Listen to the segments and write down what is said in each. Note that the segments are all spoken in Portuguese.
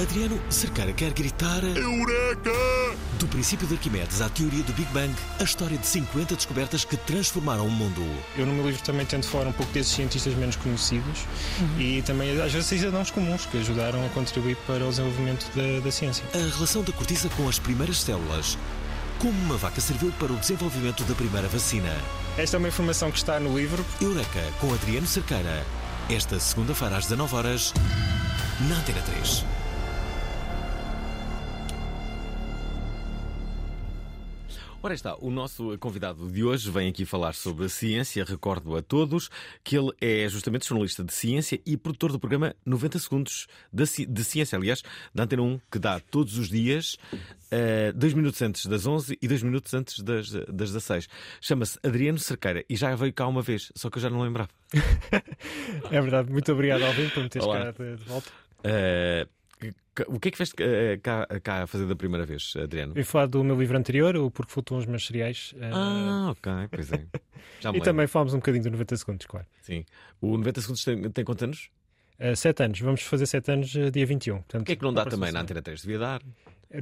Adriano Cercara quer gritar Eureka! do princípio de Arquimedes à teoria do Big Bang, a história de 50 descobertas que transformaram o mundo. Eu no meu livro também tento falar um pouco desses cientistas menos conhecidos e também às vezes cidadãos comuns que ajudaram a contribuir para o desenvolvimento da, da ciência. A relação da cortiça com as primeiras células. Como uma vaca serviu para o desenvolvimento da primeira vacina. Esta é uma informação que está no livro. Eureka, com Adriano Cercara. Esta segunda-feira às 19 horas na Antena 3. Ora está, o nosso convidado de hoje vem aqui falar sobre a ciência. Recordo a todos que ele é justamente jornalista de ciência e produtor do programa 90 Segundos de Ci- de Ciência, aliás, da Antena 1, que dá todos os dias, eh, dois minutos antes das 11 e dois minutos antes das, das 16. Chama-se Adriano Cerqueira e já veio cá uma vez, só que eu já não lembrava. É verdade, muito obrigado, Alvin, por me teres cá de, volta. Que- o que é que fez cá, cá a fazer da primeira vez, Adriano? Vim falar do meu livro anterior, o Porque Flutuam os Meus Cereais. eh, Ah, ok, pois é. Já e lembro. também falámos um bocadinho do 90 Segundos, claro. Sim. O 90 Segundos tem, tem quantos anos? Eh, sete anos, vamos fazer sete anos eh, dia 21. Portanto, O que é que não dá também na. Antena 3? Devia dar.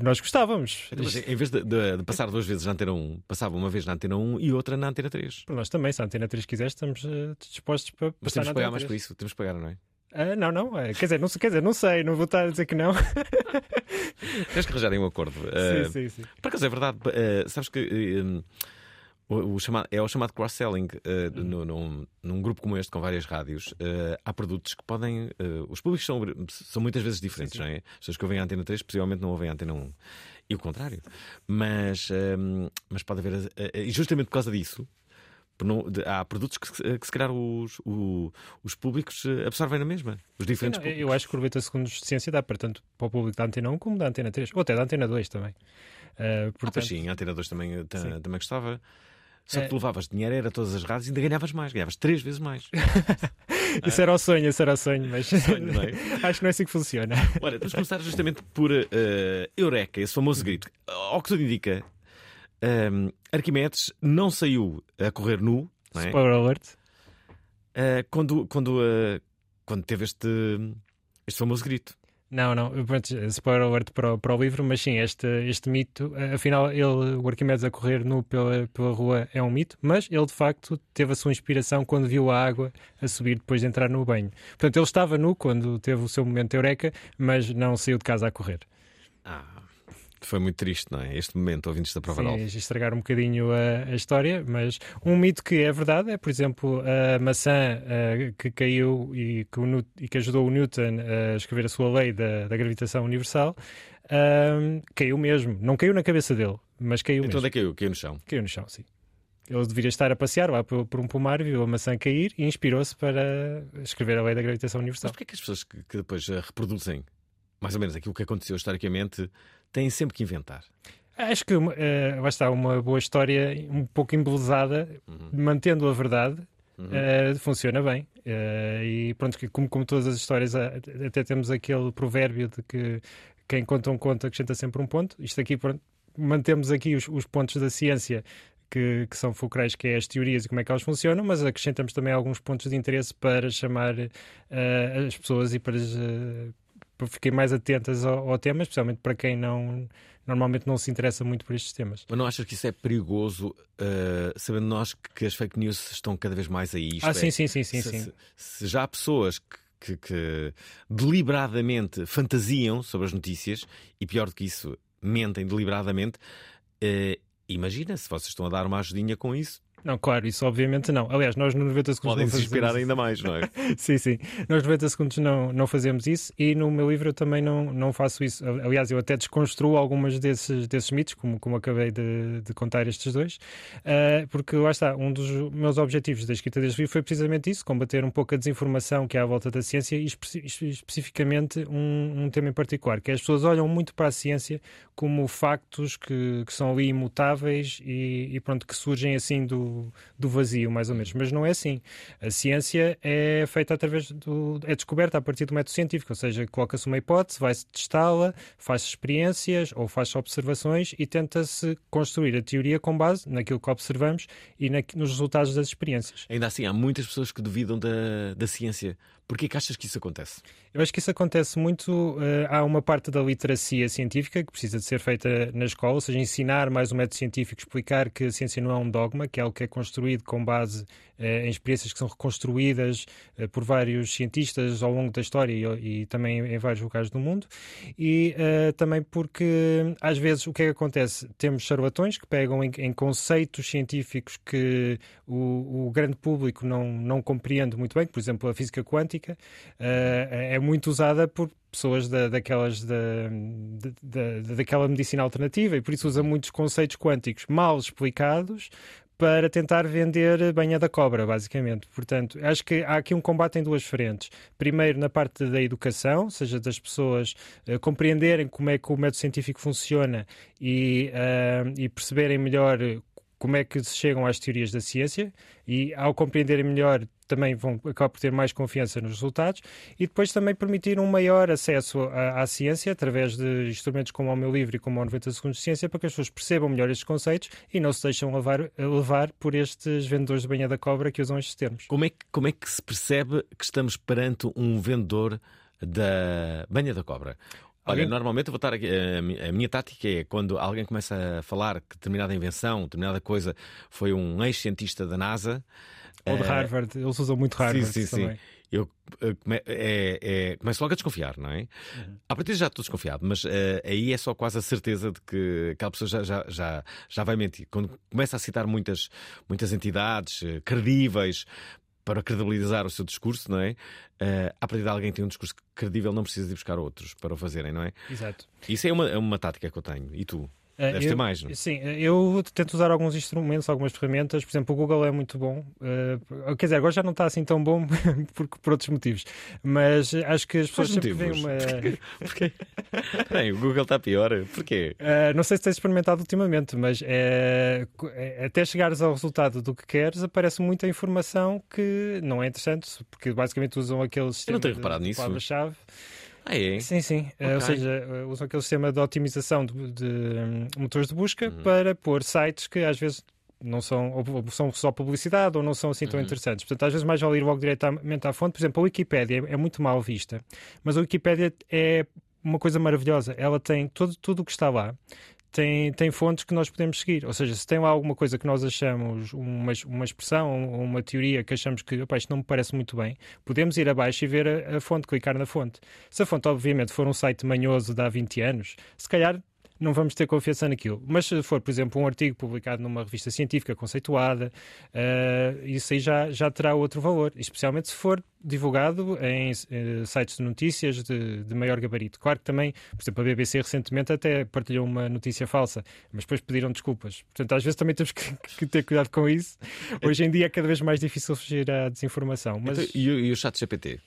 Nós gostávamos. Então, mas em vez de, de- de passar duas vezes na Antena 1, passava uma vez na Antena 1 e outra na Antena 3. Nós também, se a Antena 3 quiser, estamos eh, dispostos para Mas passar temos na que pagar Antena mais 3. por isso. Temos que pagar, não é? Ah, não, não. eh, Quer dizer, não, sei- quer dizer, não sei, não vou estar a dizer que não. Tens que arranjarem um acordo. Uh, sim, sim, sim. Por acaso é verdade. uh, sabes que uh, o, o chamado, é o chamado cross-selling. uh, no- num, num grupo como este, com várias rádios, uh, há produtos que podem. uh, os públicos são, são muitas vezes diferentes, Sim, sim. não é? As pessoas que ouvem a Antena 3 possivelmente não ouvem a Antena 1. E o contrário. Mas, mas pode haver. E justamente por causa disso. Não- de- há produtos que, se- que se calhar os, o- os públicos uh, absorvem na mesma. Os diferentes Não, públicos. eu acho que o 90 segundos de ciência dá para tanto para o público da Antena 1 como da Antena 3, ou até da Antena 2 também. Ah, Ah, portanto, pois sim, a Antena 2 também, uh, ta- Sim. também gostava. Só que tu levavas dinheiro, era todas as rádios e ainda ganhavas mais, ganhavas três vezes mais. Isso era o sonho, isso era o sonho, mas Sonho, não é? acho que não é assim que funciona. Olha, vamos começar justamente por uh, Eureka, esse famoso grito. Ao que tudo indica, um, Arquimedes não saiu a correr nu não é? Spoiler alert. Uh, quando, quando, uh, quando teve este, este famoso grito. Não, não, spoiler alert para o, para o livro, mas sim, este, este mito, afinal, ele, o Arquimedes a correr nu pela, pela rua é um mito, mas ele de facto teve a sua inspiração quando viu a água a subir depois de entrar no banho. Portanto, ele estava nu quando teve o seu momento eureka, mas não saiu de casa a correr. Ah, foi muito triste, não é? Este momento, ouvindo esta prova Sim, estragar um bocadinho a, a história, mas um mito que é verdade é, por exemplo, a maçã eh, que caiu e que, e que ajudou o Newton a escrever a sua lei da, da gravitação universal, caiu mesmo. Não caiu na cabeça dele, mas caiu Então mesmo. onde é que caiu? Caiu no chão. Caiu no chão, sim. Ele deveria estar a passear lá por, por um pomar, viu a maçã cair e inspirou-se para escrever a lei da gravitação Mas universal. porquê é que as pessoas que, que depois reproduzem mais ou menos aquilo que aconteceu historicamente têm sempre que inventar? Acho que uh, vai estar uma boa história, um pouco embelezada, Uhum. mantendo a verdade, Uhum. uh, funciona bem. Uh, e pronto, como, como todas as histórias, até temos aquele provérbio de que quem conta um conto acrescenta sempre um ponto. Isto aqui, pronto, mantemos aqui os, os pontos da ciência. Que, que são fulcrais, que é as teorias e como é que elas funcionam, mas acrescentamos também alguns pontos de interesse para chamar uh, as pessoas e para, uh, para fiquem mais atentas ao, ao tema, especialmente para quem não normalmente não se interessa muito por estes temas. Mas não achas que isso é perigoso, uh, sabendo nós que, as fake news estão cada vez mais aí? Ah, é, sim, sim, sim, sim, se, sim. se- se já há pessoas que, que- que deliberadamente fantasiam sobre as notícias, e pior do que isso, mentem deliberadamente. Eh, imagina se vocês estão a dar uma ajudinha com isso. Não, claro, isso obviamente não. Aliás, nós no 90 segundos Podem se inspirar ainda mais, não é? Sim, sim. Nós 90 segundos não, não fazemos isso e no meu livro eu também não, não faço isso. Aliás, eu até desconstruo algumas desses, desses mitos, como, como acabei de, de contar estes dois, ah, porque lá está, um dos meus objetivos da escrita deste livro foi precisamente isso, combater um pouco a desinformação que há à volta da ciência e espe- espe- especificamente um, um tema em particular, que é as pessoas olham muito para a ciência como factos que, que são ali imutáveis e, e pronto, que surgem assim do, do vazio, mais ou menos. Mas não é assim. A ciência é feita através do. é descoberta a partir do método científico, ou seja, coloca-se uma hipótese, vai-se testá-la, faz experiências ou faz observações e tenta-se construir a teoria com base naquilo que observamos e na- nos resultados das experiências. Ainda assim, há muitas pessoas que duvidam da, da ciência. Porquê que achas que isso acontece? Eu acho que isso acontece muito. eh, há uma parte da literacia científica que precisa de ser feita na escola, ou seja, ensinar mais o método científico, explicar que a ciência não é um dogma, que é algo que é construído com base em experiências que são reconstruídas eh, por vários cientistas ao longo da história e, também em vários lugares do mundo. E eh, também porque, às vezes, o que é que acontece? Temos charlatões que pegam em, conceitos científicos que o, grande público não, não compreende muito bem, por exemplo, a física quântica eh, é muito usada por pessoas da, daquelas da, da, da- daquela medicina alternativa e por isso usa muitos conceitos quânticos mal explicados para tentar vender banha da cobra, basicamente. Portanto, acho que há aqui um combate em duas frentes. Primeiro, na parte da educação, ou seja, das pessoas eh, compreenderem como é que o método científico funciona e, ah, e perceberem melhor como é que se chegam às teorias da ciência e, ao compreenderem melhor, também vão acabar por ter mais confiança nos resultados e depois também permitir um maior acesso à, à ciência através de instrumentos como o meu livro e como o 90 Segundos de Ciência para que as pessoas percebam melhor estes conceitos e não se deixem levar, levar por estes vendedores de banha da cobra que usam estes termos. Como é, que, como é que se percebe que estamos perante um vendedor da banha da cobra? Olha, Alguém- normalmente eu vou estar aqui. Mi- a minha tática é quando alguém começa a falar que determinada invenção, determinada coisa foi um ex-cientista da NASA. Ou de eh, Harvard, eles usam muito Harvard sim, sim, também. sim. Eu eh, é, é- começo logo a desconfiar, não é? Uhum. A partir já estou desconfiado, mas eh, aí é só quase a certeza de que aquela pessoa já, já, já, já vai mentir. Quando começa a citar muitas, muitas entidades eh, credíveis para credibilizar o seu discurso, não é? Eh, a partir de alguém tem um discurso credível, não precisa de buscar outros para o fazerem, não é? Exato. Isso é uma, é uma tática que eu tenho. E tu? Eh, Deves eu- ter mais, não é? Sim, eh, eu tento usar alguns instrumentos, algumas ferramentas. Por exemplo, o Google é muito bom. eh, quer dizer, agora já não está assim tão bom porque, por outros motivos. Mas eh, acho que as pessoas sempre veem uma. Porquê? Bem, o Google está pior. Porquê? Eh, não sei se tens experimentado ultimamente, mas é, até chegares ao resultado do que queres, aparece muita informação que não é interessante, porque basicamente usam aquele sistema tenho de- reparado de nisso. palavra-chave. Ah, é? Sim, sim. Eh, Ou Ok. seja, eh, usam aquele sistema de otimização de, de, hum, motores de busca Uhum. para pôr sites que às vezes não são, ou, ou são só publicidade ou não são assim tão Uhum. interessantes. Portanto, às vezes mais vale ir logo diretamente à fonte. Por exemplo, a Wikipédia é, é muito mal vista, mas a Wikipédia é uma coisa maravilhosa. Ela tem todo, tudo o que está lá. Tem, tem fontes que nós podemos seguir. Ou seja, se tem lá alguma coisa que nós achamos, uma, uma expressão uma teoria que achamos que "Epá, isto não me parece muito bem, podemos ir abaixo e ver a, a fonte, clicar na fonte. Se a fonte, obviamente, for um site manhoso de há 20 anos, se calhar não vamos ter confiança naquilo. Mas se for, por exemplo, um artigo publicado numa revista científica conceituada, eh, isso aí já, já terá outro valor, especialmente se for divulgado em eh, sites de notícias de, de maior gabarito. Claro que também, por exemplo, a BBC recentemente até partilhou uma notícia falsa, mas depois pediram desculpas. Portanto, às vezes também temos que, que ter cuidado com isso. Hoje em dia é cada vez mais difícil fugir à desinformação. Mas... Então, e, o- e o chat GPT?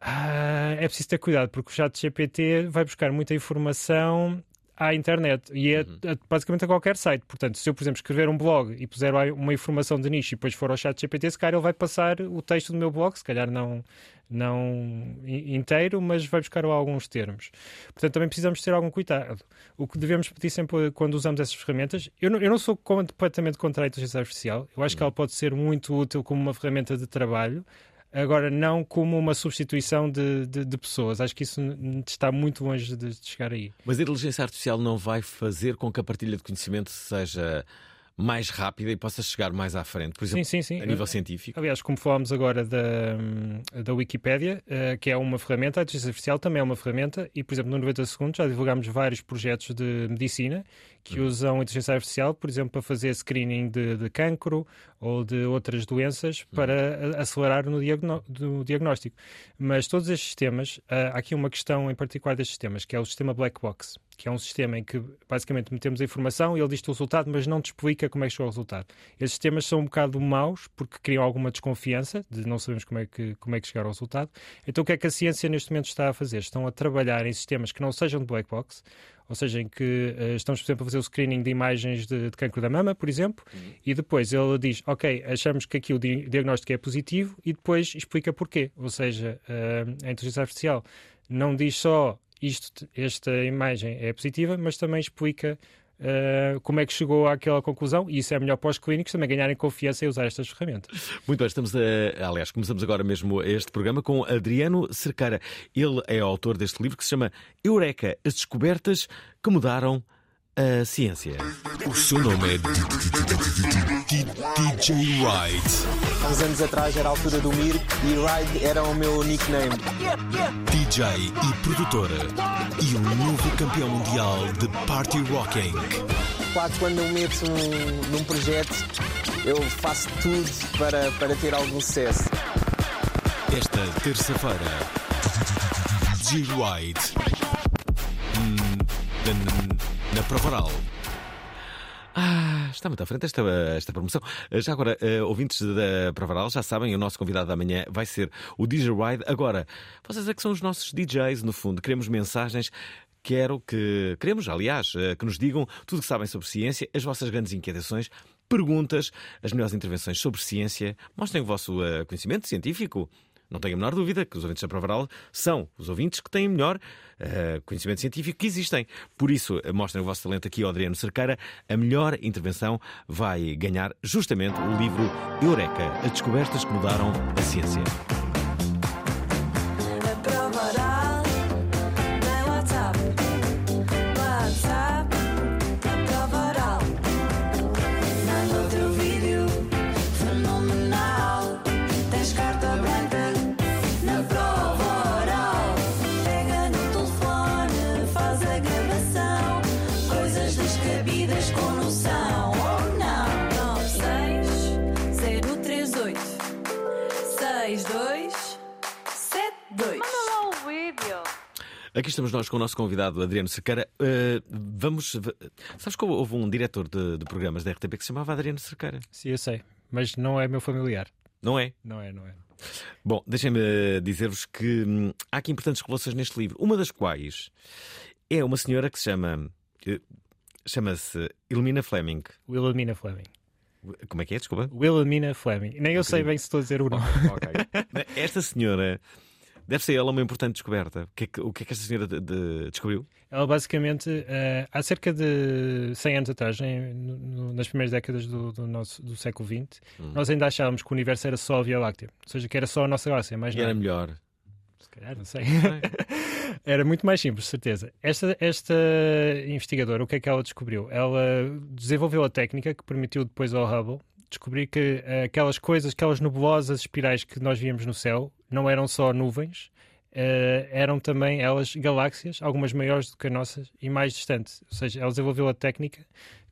Ah, é preciso ter cuidado, porque o chat GPT vai buscar muita informação à internet e é Uhum. basicamente a qualquer site. Portanto, se eu, por exemplo, escrever um blog e puser uma informação de nicho e depois for ao chat GPT, se calhar ele vai passar o texto do meu blog, se calhar não, não inteiro, mas vai buscar alguns termos. Portanto, também precisamos ter algum cuidado. O que devemos pedir sempre quando usamos essas ferramentas, eu não, eu não sou completamente contra a inteligência artificial, eu acho que ela pode ser muito útil como uma ferramenta de trabalho, Agora, não como uma substituição de, de- de pessoas. Acho que isso está muito longe de, de chegar aí. Mas a inteligência artificial não vai fazer com que a partilha de conhecimento seja mais rápida e possa chegar mais à frente, por exemplo, Sim, sim, sim. a nível científico. Aliás, como falámos agora da, da Wikipédia, eh, que é uma ferramenta, a inteligência artificial também é uma ferramenta, e, por exemplo, no 90 Segundos já divulgámos vários projetos de medicina que Uhum. usam a inteligência artificial, por exemplo, para fazer screening de, de cancro ou de outras doenças Uhum. para acelerar no, no diagnóstico. Mas todos estes sistemas, ah, há aqui uma questão em particular destes sistemas, que é o sistema Black Box, que é um sistema em que basicamente metemos a informação e ele diz-te o resultado, mas não te explica como é que chegou ao resultado. Estes sistemas são um bocado maus porque criam alguma desconfiança de não sabemos como é que, como é que chegar ao resultado. Então o que é que a ciência neste momento está a fazer? Estão a trabalhar em sistemas que não sejam de black box, ou seja, em que eh, estamos, por exemplo, a fazer o screening de imagens de, de cancro da mama, por exemplo, e depois ele diz, ok, achamos que aqui o di- diagnóstico é positivo e depois explica porquê. Ou seja, eh, a inteligência artificial não diz só isto, esta imagem é positiva, mas também explica eh, como é que chegou àquela conclusão e isso é melhor para os clínicos também ganharem confiança em usar estas ferramentas. Muito bem, estamos a, aliás, começamos agora mesmo este programa com Adriano Cerqueira. Ele é autor deste livro que se chama Eureka, as descobertas que mudaram a ciência. O seu nome é DJ Wright. Há uns anos atrás era a altura do Mir e Ride era o meu nickname. DJ e produtora. E um novo campeão mundial de party rocking. Claro que quando eu meto num, num projeto, eu faço tudo para, para ter algum sucesso. Esta terça-feira, DJ Wright. Na, na prova oral. Ah, está muito à frente esta, esta promoção. Já agora, eh, ouvintes da Provaral já sabem, o nosso convidado da manhã vai ser o DJ Ride. Agora, vocês é que são os nossos DJs, no fundo. Queremos mensagens. Quero que, queremos, aliás, eh, que nos digam tudo o que sabem sobre ciência, as vossas grandes inquietações, perguntas, as melhores intervenções sobre ciência. Mostrem o vosso conhecimento científico. Não tenho a menor dúvida que os ouvintes da Provaral são os ouvintes que têm melhor eh, conhecimento científico que existem. Por isso, mostrem o vosso talento aqui Adriano Cerqueira. A melhor intervenção vai ganhar justamente o livro Eureka, as descobertas que mudaram a ciência. Aqui estamos nós com o nosso convidado Adriano Cerqueira. Eh, vamos. Sabes que houve um diretor de, de programas da RTP que se chamava Adriano Cerqueira? Sim, eu sei, mas não é meu familiar. Não é? Não é, não é. Bom, deixem-me dizer-vos que hum, há aqui importantes revelações neste livro. Uma das quais é uma senhora que se chama. eh, Chama-se Ilmina Fleming. Wilhelmina Fleming. Como é que é? Desculpa. Wilhelmina Fleming. Nem eu sei bem se estou a dizer o nome. Esta senhora deve ser ela uma importante descoberta. O que é que, o que, é que esta senhora de- de- descobriu? Ela basicamente, eh, há cerca de 100 anos atrás, em- no- nas primeiras décadas do, do nosso, do século XX, Hum. nós ainda achávamos que o universo era só a Via Láctea. Ou seja, que era só a nossa galáxia, mais E era melhor. Se calhar, não sei. Era muito mais simples, certeza. Esta, esta investigadora, o que é que ela descobriu? Ela desenvolveu a técnica que permitiu depois ao Hubble descobrir que eh, aquelas coisas, aquelas nebulosas espirais que nós víamos no céu, não eram só nuvens, eh, eram também elas galáxias, algumas maiores do que as nossas e mais distantes. Ou seja, ela desenvolveu a técnica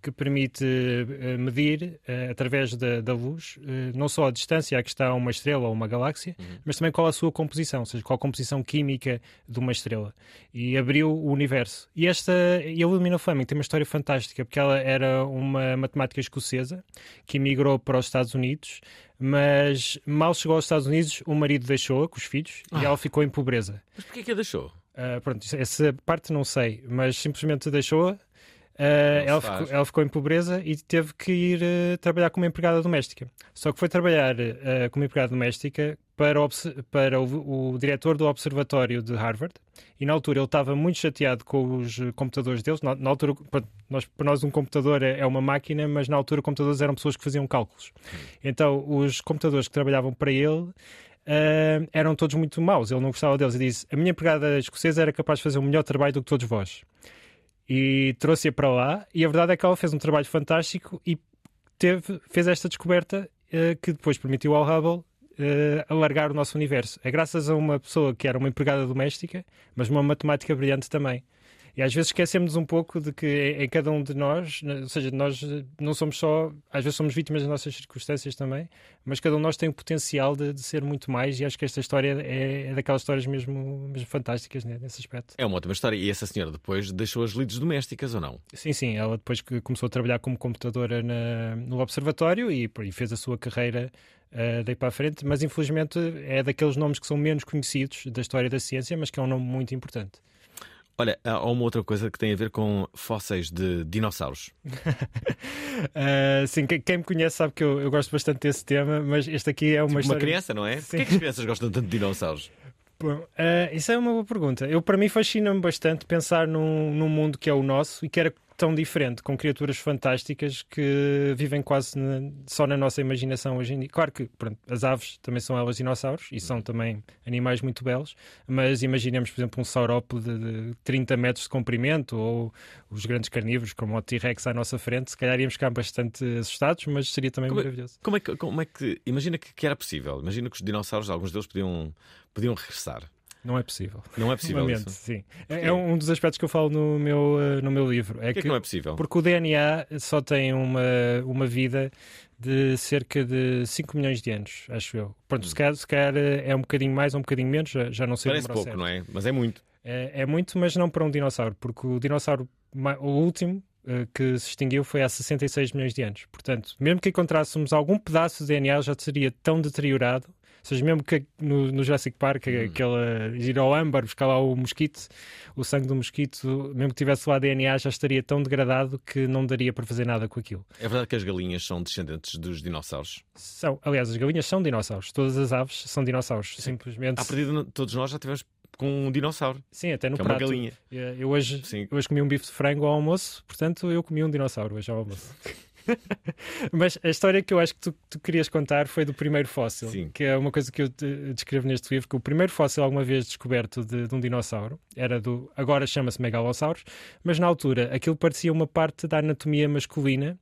que permite eh, medir, eh, através da, da luz, eh, não só a distância a que está uma estrela ou uma galáxia, mas também qual a sua composição, ou seja, qual a composição química de uma estrela. E abriu o universo. E esta, e a Wilhelmina Fleming tem uma história fantástica, porque ela era uma matemática escocesa que emigrou para os Estados Unidos, mas mal chegou aos Estados Unidos, o marido deixou-a com os filhos e ela ficou em pobreza. Mas porquê que a deixou? Ah, pronto, essa parte não sei, mas simplesmente deixou-a. Não ela, ficou, ela ficou em pobreza e teve que ir ah, trabalhar como empregada doméstica. Só que foi trabalhar ah, como empregada doméstica para, o, para o, o diretor do Observatório de Harvard. E na altura ele estava muito chateado com os eh, computadores deles. Na, na altura, pronto, nós, para nós, um computador é, é uma máquina, mas na altura, computadores eram pessoas que faziam cálculos. Então, os computadores que trabalhavam para ele ah, eram todos muito maus. Ele não gostava deles e disse: A minha empregada escocesa era capaz de fazer um melhor trabalho do que todos vós. E trouxe-a para lá. E a verdade é que ela fez um trabalho fantástico e teve, fez esta descoberta eh, que depois permitiu ao Hubble eh, alargar o nosso universo. É graças a uma pessoa que era uma empregada doméstica, mas uma matemática brilhante também. E às vezes esquecemos um pouco de que em em cada um de nós, né, ou seja, nós eh, não somos só, às vezes somos vítimas das nossas circunstâncias também, mas cada um de nós tem o potencial de, de ser muito mais e acho que esta história é, é daquelas histórias mesmo, mesmo fantásticas né, nesse aspecto. É uma ótima história. E essa senhora depois deixou as lides domésticas ou não? Sim, sim, ela depois que começou a trabalhar como computadora na- no observatório e, e fez a sua carreira eh, daí para a frente, mas infelizmente é daqueles nomes que são menos conhecidos da história da ciência, mas que é um nome muito importante. Olha, há uma outra coisa que tem a ver com fósseis de dinossauros. Ah, sim, quem, me conhece sabe que eu, eu gosto bastante desse tema, mas este aqui é uma Uma história. criança, não é? Sim. Porquê que as crianças gostam tanto de dinossauros? Bom, ah, isso é uma boa pergunta. Eu, para mim, fascina-me bastante pensar num, num mundo que é o nosso e que era tão diferente, com criaturas fantásticas que vivem quase na- só na nossa imaginação hoje em dia. Claro que pronto, as aves também são elas dinossauros e são também animais muito belos, mas imaginemos, por exemplo, um saurópodo de, de 30 metros de comprimento ou os grandes carnívoros, como o T-Rex à nossa frente. Se calhar íamos ficar bastante assustados, mas seria também Como é- maravilhoso. Como é que, como é que imagina que, que era possível? Imagina que os dinossauros, alguns deles podiam, podiam regressar. Não é possível. Não é possível isso. sim. É, é um dos aspectos que eu falo no meu, eh, no meu livro. É Porquê que não é possível? Porque o DNA só tem uma, uma vida de cerca de 5 milhões de anos, acho eu. Pronto, se, calhar, se calhar é um bocadinho mais ou um bocadinho menos, já, já não sei Parece pouco, certo. não é? Mas é muito. É, é muito, mas não para um dinossauro, porque o dinossauro, o último eh, que se extinguiu foi há 66 milhões de anos. Portanto, mesmo que encontrássemos algum pedaço de DNA, já seria tão deteriorado. Ou seja, mesmo que no, no Jurassic Park, Hum. aquela ir ao âmbar, buscar lá o mosquito, o sangue do mosquito, mesmo que tivesse lá DNA, já estaria tão degradado que não daria para fazer nada com aquilo. É verdade que as galinhas são descendentes dos dinossauros. São, aliás, as galinhas são dinossauros. Todas as aves são dinossauros. Simplesmente. À partida, todos nós já tivemos com um dinossauro, Sim, até no que é uma prato. galinha. Eu hoje, Sim. eu hoje comi um bife de frango ao almoço, portanto eu comi um dinossauro hoje ao almoço. Mas a história que eu acho que tu, tu querias contar foi do primeiro fóssil, Sim. que é uma coisa que eu descrevo neste livro, que o primeiro fóssil alguma vez descoberto de, de um dinossauro era do, agora chama-se Megalosaurus, mas na altura aquilo parecia uma parte da anatomia masculina.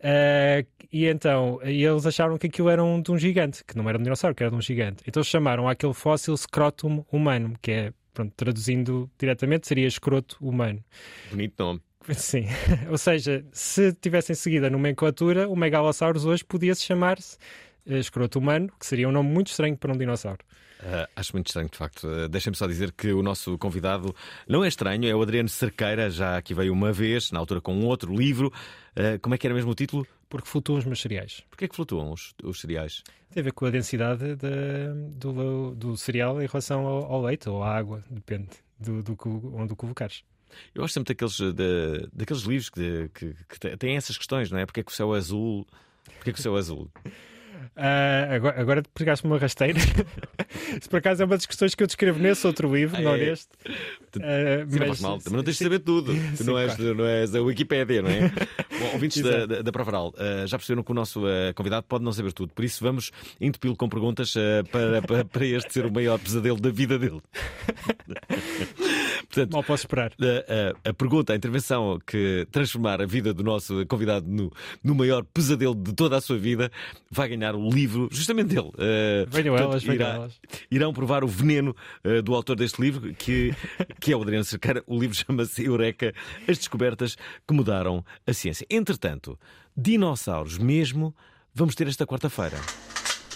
eh, e então eles acharam que aquilo era um, de um gigante, que não era um dinossauro, que era de um gigante. Então chamaram aquele fóssil scrotum humano, que é, pronto, traduzindo diretamente, seria escroto humano. Bonito nome. Sim, ou seja, se tivessem seguido a nomenclatura, o Megalosaurus hoje podia-se chamar-se eh, escroto humano, que seria um nome muito estranho para um dinossauro. Ah, acho muito estranho, de facto. Ah, Deixem-me só dizer que o nosso convidado não é estranho, é o Adriano Cerqueira, já aqui veio uma vez, na altura com um outro livro. Ah, como é que era mesmo o título? Porque flutuam os meus cereais. Porquê é que flutuam os, os cereais? Tem a ver com a densidade da- do, do cereal em relação ao, ao leite ou à água, depende do, do, onde o colocares. Eu gosto sempre daqueles, da- daqueles livros que, que, que têm essas questões, não é? Porquê é que o céu é azul? Porquê é que o céu é azul? Ah, agora, agora pegaste-me uma rasteira. Isso por acaso é uma das questões que eu descrevo nesse outro livro, Ah, não é? neste. Sim, não mas- mal, também não tens de saber tudo. Tu Sim, não, és, claro. não és a Wikipédia, não é? Bom, ouvintes da, da, da Provaral, ah, já perceberam que o nosso ah, convidado pode não saber tudo, por isso vamos entupi-lo com perguntas para, para, para este ser o maior pesadelo da vida dele. Portanto, Mal posso esperar. a, a- a pergunta, a intervenção que transformar a vida do nosso convidado no, no maior pesadelo de toda a sua vida vai ganhar o livro justamente dele. Uh, Venham elas, venham elas. Irão provar o veneno uh, do autor deste livro, que, que é o Adriano Cerqueira. O livro chama-se Eureka, as descobertas que mudaram a ciência. Entretanto, dinossauros mesmo, vamos ter esta quarta-feira.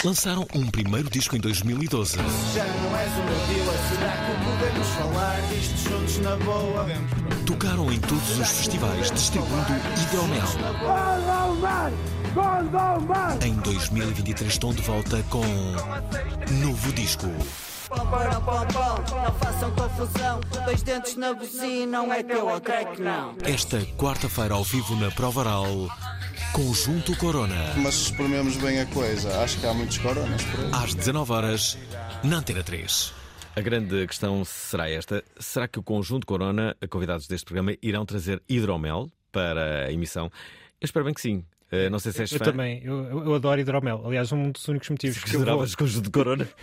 Lançaram um primeiro disco em 2012. Já não és meu dealer, será que podemos falar disto juntos na boa? Tocaram em todos os festivais distribuindo hidromel. Em 2023 estão de volta com novo disco. Não façam confusão. Dois dentes na buzina, não é teu, eu creio que não. Esta quarta-feira ao vivo na Provaral, Conjunto Corona. Mas se esprememos bem a coisa, acho que há muitos coronas por aí. Às 19 horas na Antena 3. A grande questão será esta: será que o conjunto Corona, convidados deste programa, irão trazer hidromel para a emissão? Eu espero bem que sim. Uh, não sei se és Eu fã. também, eu, eu- eu adoro hidromel. Aliás, um dos únicos motivos que eu vou... Conjunto Corona?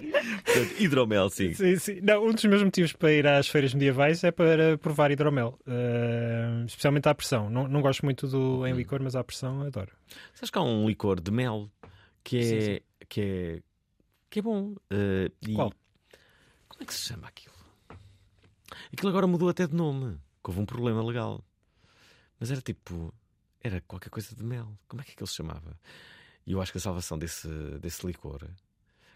Portanto, hidromel, sim. Sim, sim. Não, um dos meus motivos para ir às feiras medievais é para provar hidromel, uh, especialmente à pressão. Não, não gosto muito do em licor, mas à pressão adoro. Sabes que há um licor de mel que é, Sim, sim. Que é, que é bom. uh, e- Qual? Como é que se chama aquilo? Aquilo agora mudou até de nome. que Houve um problema legal. Mas era tipo. Era qualquer coisa de mel. Como é que aquilo se chamava? E eu acho que a salvação desse, desse licor,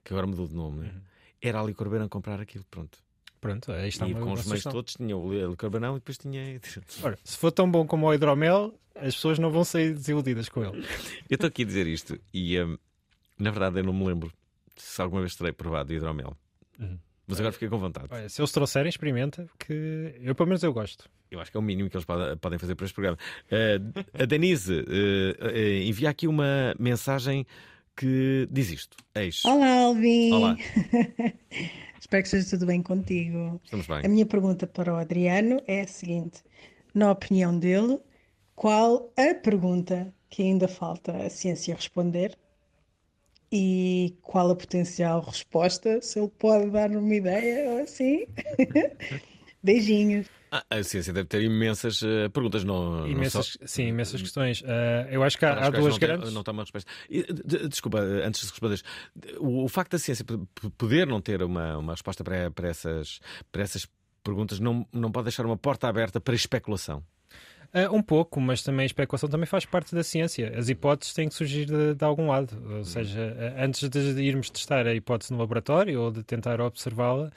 que agora mudou de nome, Uhum. era a licor Beirão comprar aquilo. Pronto. Pronto, aí está e uma, com uma os meios todos tinha o licor Beirão e depois tinha. Ora, se for tão bom como o hidromel, as pessoas não vão sair desiludidas com ele. Eu estou aqui a dizer isto e hum, na verdade eu não me lembro se alguma vez terei provado hidromel. Uhum. Mas agora fiquei com vontade. Olha, se eles trouxerem, experimenta, que eu pelo menos eu gosto. Eu acho que é o mínimo que eles pode- podem fazer para este programa. Eh, a Denise eh, eh, envia aqui uma mensagem que diz isto. Eis. Olá, Alvin. Olá. Espero que esteja tudo bem contigo. Estamos bem. A minha pergunta para o Adriano é a seguinte: na opinião dele, qual a pergunta que ainda falta a ciência responder? E qual a potencial resposta? Se ele pode dar uma ideia ou assim? Beijinhos. Ah, a ciência deve ter imensas eh, perguntas. Não, não Imensas, só... Sim, imensas questões. Ah, eu acho que há, Para há duas não tem- grandes. Não está uma resposta. E, de- de- Desculpa, eh, antes de responderes, o, o facto da ciência poder não ter uma, uma resposta para, para, essas, para essas perguntas não, não pode deixar uma porta aberta para especulação. Ah, um pouco, mas também a especulação também faz parte da ciência. As hipóteses têm que surgir de, de algum lado. Ou seja, ah, antes de irmos testar a hipótese no laboratório ou de tentar observá-la,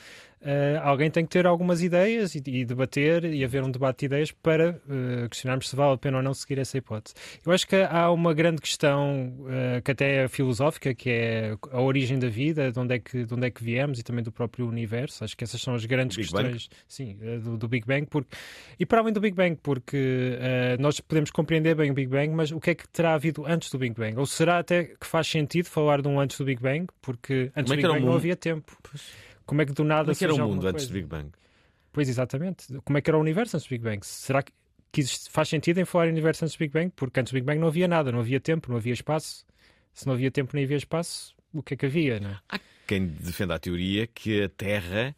ah, alguém tem que ter algumas ideias e, e debater e haver um debate de ideias para ah, questionarmos se vale a pena ou não seguir essa hipótese. Eu acho que há uma grande questão ah, que até é filosófica, que é a origem da vida, de onde é que, de onde é que viemos e também do próprio universo. Acho que essas são as grandes Big Bang? questões sim, do, do Big Bang, porque, e para além do Big Bang, porque nós podemos compreender bem o Big Bang, mas o que é que terá havido antes do Big Bang? Ou será até que faz sentido falar de um antes do Big Bang, porque Como antes é do Big Bang não mundo? havia tempo. Como é que do nada Como é que era o mundo antes do? Big Bang? Pois, exatamente. Como é que era o universo antes do Big Bang? Será que, que existe- faz sentido em falar em universo antes do Big Bang? Porque antes do Big Bang não havia nada, não havia tempo, não havia espaço. Se não havia tempo nem havia espaço, o que é que havia, não é? Há quem defenda a teoria que a Terra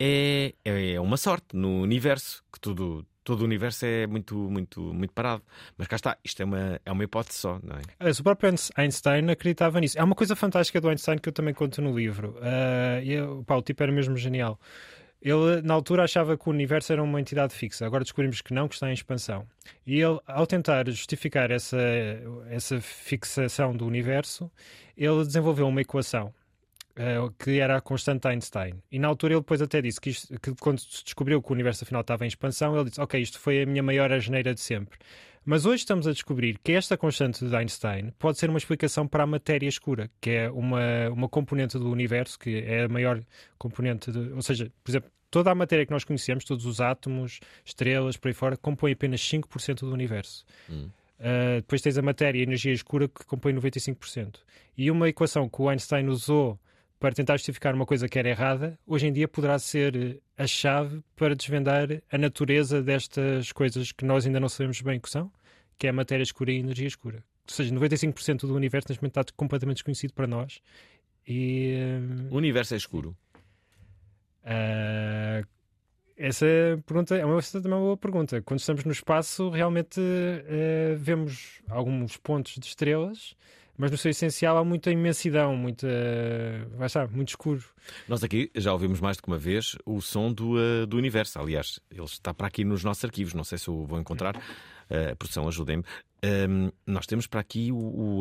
é, é uma sorte no universo, que tudo, todo o universo é muito, muito, muito parado. Mas cá está, isto é uma, é uma hipótese só, não é? Aliás, O próprio Einstein acreditava nisso. Há uma coisa fantástica do Einstein que eu também conto no livro. E eu- pá, o tipo era mesmo genial. Ele, na altura, achava que o universo era uma entidade fixa. Agora descobrimos que não, que está em expansão. E ele, ao tentar justificar essa, essa fixação do universo, ele desenvolveu uma equação eh, que era a constante de Einstein. E na altura ele depois até disse que, isto- que quando se descobriu que o universo afinal estava em expansão, ele disse: Ok, isto foi a minha maior asneira de sempre. Mas hoje estamos a descobrir que esta constante de Einstein pode ser uma explicação para a matéria escura, que é uma, uma componente do universo, que é a maior componente, de, ou seja, por exemplo, toda a matéria que nós conhecemos, todos os átomos, estrelas, por aí fora, compõem apenas 5% do universo. Hum. Uh, depois tens a matéria e a energia escura que compõe 95%. E uma equação que o Einstein usou para tentar justificar uma coisa que era errada, hoje em dia poderá ser eh, a chave para desvendar a natureza destas coisas que nós ainda não sabemos bem o que são, que é a matéria escura e a energia escura. Ou seja, 95% do universo neste momento está completamente desconhecido para nós. E O universo é escuro. ah, essa pergunta é uma, também é uma boa pergunta. Quando estamos no espaço, realmente eh, vemos alguns pontos de estrelas, mas no seu essencial há muita imensidão, muita. vai estar, muito escuro. Nós aqui já ouvimos mais do que uma vez o som do, eh, do universo. Aliás, ele está para aqui nos nossos arquivos. Não sei se eu vou encontrar. A produção, ajudem-me. Ahm, nós temos para aqui o,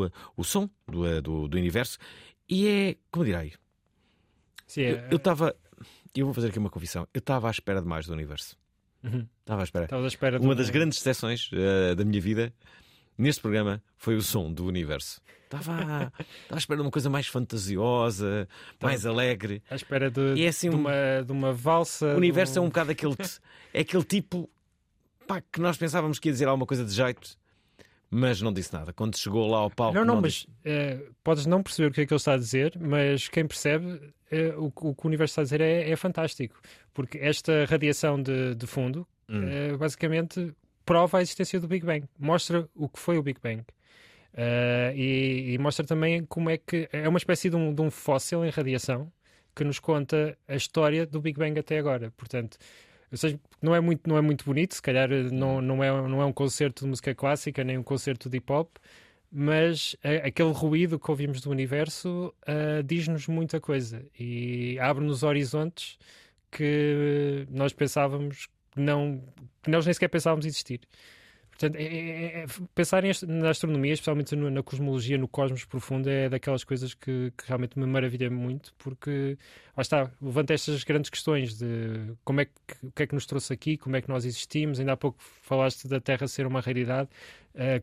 o, o som do, eh, do, do universo e é. Como direi? Sim, Eu é- eu estava. Eu vou fazer aqui uma confissão. Eu estava à espera de mais do universo. Uhum. Estava à espera. À espera Uma um- das grandes exceções eh, da minha vida neste programa foi o som do universo. Estava à, espera de uma coisa mais fantasiosa, mais alegre. à espera de, E é assim de, um- uma, de uma valsa. O universo de é um bocado aquele, é aquele tipo pá, que nós pensávamos que ia dizer alguma coisa de jeito, mas não disse nada. Quando chegou lá ao palco, Não, não, não mas disse- eh, podes não perceber o que é que ele está a dizer, mas quem percebe eh, o, que- o que o universo está a dizer é, é fantástico. Porque esta radiação de, de fundo Hum. eh, basicamente prova a existência do Big Bang, mostra o que foi o Big Bang. Eh, e, e mostra também como é que é uma espécie de um, de um fóssil em radiação que nos conta a história do Big Bang até agora. Portanto, seja, não é muito, não é muito bonito, se calhar não, não, é, não é um concerto de música clássica, nem um concerto de hip hop, mas a- aquele ruído que ouvimos do universo ah, diz-nos muita coisa e abre-nos horizontes que nós pensávamos que não, que nós nem sequer pensávamos existir. Portanto, é- é- é- pensar em na astronomia, especialmente no- na cosmologia, no cosmos profundo, é daquelas coisas que, que realmente me maravilha muito, porque lá está, levanta estas grandes questões de como é que, o que é que nos trouxe aqui, como é que nós existimos. Ainda há pouco falaste da Terra ser uma raridade. eh,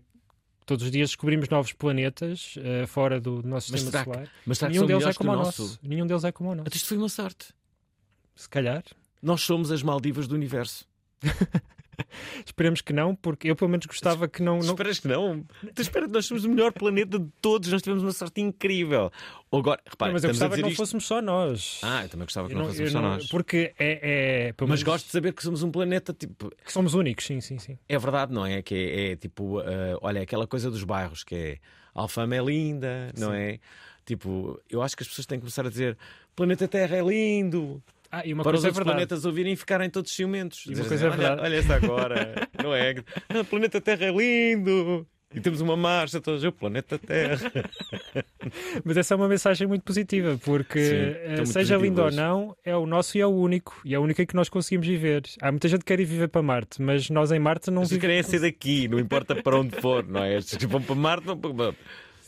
todos os dias descobrimos novos planetas eh, fora do nosso Mas sistema será que- solar. mas será que Nenhum deles é como o o nosso? nosso. Nenhum deles é como o nosso. Isto foi uma sorte. Se calhar. Nós somos as Maldivas do universo. Esperemos que não, porque eu pelo menos gostava que não. não... Esperas que não? Tu espera, nós somos o melhor planeta de todos, nós tivemos uma sorte incrível. Agora, repara, Não, mas eu gostava que não isto- fôssemos só nós. Ah, eu também gostava que não, não- fôssemos só não- nós. Porque é. é Mas gosto de saber que somos um planeta tipo. Que somos únicos, sim, sim, sim. É verdade, não é? Que é, é tipo, ah, olha, aquela coisa dos bairros que é Alfama é linda, não Sim. é? Tipo, eu acho que as pessoas têm que começar a dizer planeta Terra é lindo. Ah, e uma para coisa os é outros verdade. planetas ouvirem e ficarem todos ciumentos. E uma coisa é assim, verdade. olha, olha esta agora, não é? Ah, o planeta Terra é lindo. E temos uma marcha, todos, o planeta Terra. Mas essa é uma mensagem muito positiva, porque Sim, eh, muito seja lindo ou hoje. não, é o nosso e é o único. E é a única que nós conseguimos viver. Há muita gente que quer ir viver para Marte, mas nós em Marte não Vocês vivemos. querem é ser daqui, não importa para onde for, não é? Estes vão para Marte, vão para.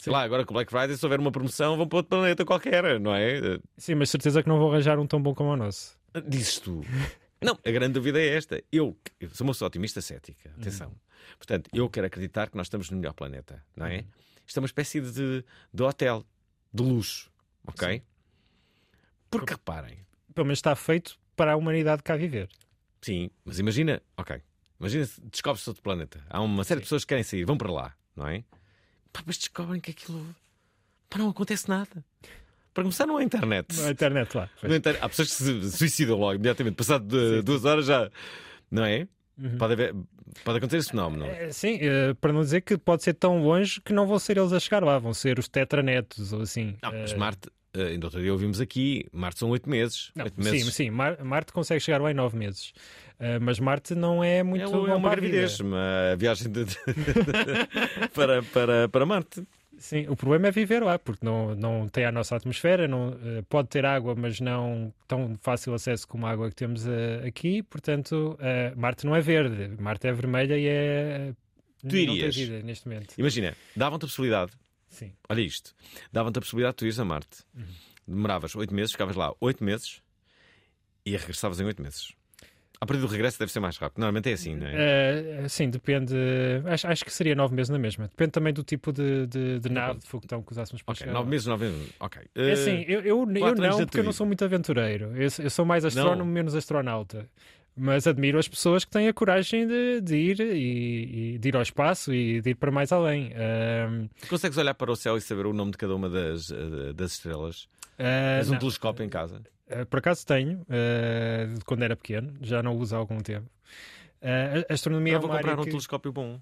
Sei lá, agora com o Black Friday, se houver uma promoção, vão para outro planeta qualquer, não é? Sim, mas certeza que não vão arranjar um tão bom como o nosso. Dizes tu. Não, a grande dúvida é esta. Eu, eu sou uma pessoa otimista cética, atenção. Portanto, eu quero acreditar que nós estamos no melhor planeta, não é? Isto é uma espécie de, de hotel, de luxo, ok? Porque reparem, Pelo menos está feito para a humanidade cá viver. sim, mas imagina, ok, imagina se descobre-se outro planeta. Há uma série de pessoas que querem sair, vão para lá, não é? Pá, mas descobrem que aquilo. Pá, não acontece nada. Para começar, não há internet. Na internet lá. Não inter- Há pessoas que se suicidam logo, imediatamente. Passado de duas horas já. Não é? Pode, haver... Pode acontecer esse fenómeno. Eh, Sim, eh, para não dizer que pode ser tão longe que não vão ser eles a chegar lá, vão ser os tetranetos ou assim. Não, mas Eh, Marte, eh, ainda outro dia ouvimos aqui, Marte são oito meses. Não, meses. Sim, sim, Mar- Marte consegue chegar lá em nove meses. Eh, mas Marte não é muito É, uma- é uma gravidez, uma viagem de- para, para, para Marte. Sim, o problema é viver lá, porque não, não tem a nossa atmosfera, não, eh, pode ter água, mas não tão fácil acesso como a água que temos eh, aqui. Portanto, eh, Marte não é verde, Marte é vermelha e é. Tu irias. vida neste momento. Imagina, davam-te a possibilidade. Sim. Olha isto. Davam-te a possibilidade de tu ires a Marte. Uhum. Demoravas oito meses, ficavas lá oito meses e regressavas em oito meses. A partir do regresso deve ser mais rápido. Normalmente é assim, não é? Eh, sim, depende. Acho, acho que seria nove meses na mesma. Depende também do tipo de, de, de nave, de foguetão que usássemos para Ok, chegar. nove meses, nove meses. Ok. É assim, eu, eu, eu não, porque eu não sou muito aventureiro. Eu, eu sou mais astrónomo, Não. menos astronauta. Mas admiro as pessoas que têm a coragem de, de ir e, e de ir ao espaço e de ir para mais além. Ahm, Consegues olhar para o céu e saber o nome de cada uma das, eh, das estrelas? Tens um telescópio em casa? Ah, por acaso tenho, de quando era pequeno, já não o uso há algum tempo. A astronomia é vou uma comprar área um telescópio bom.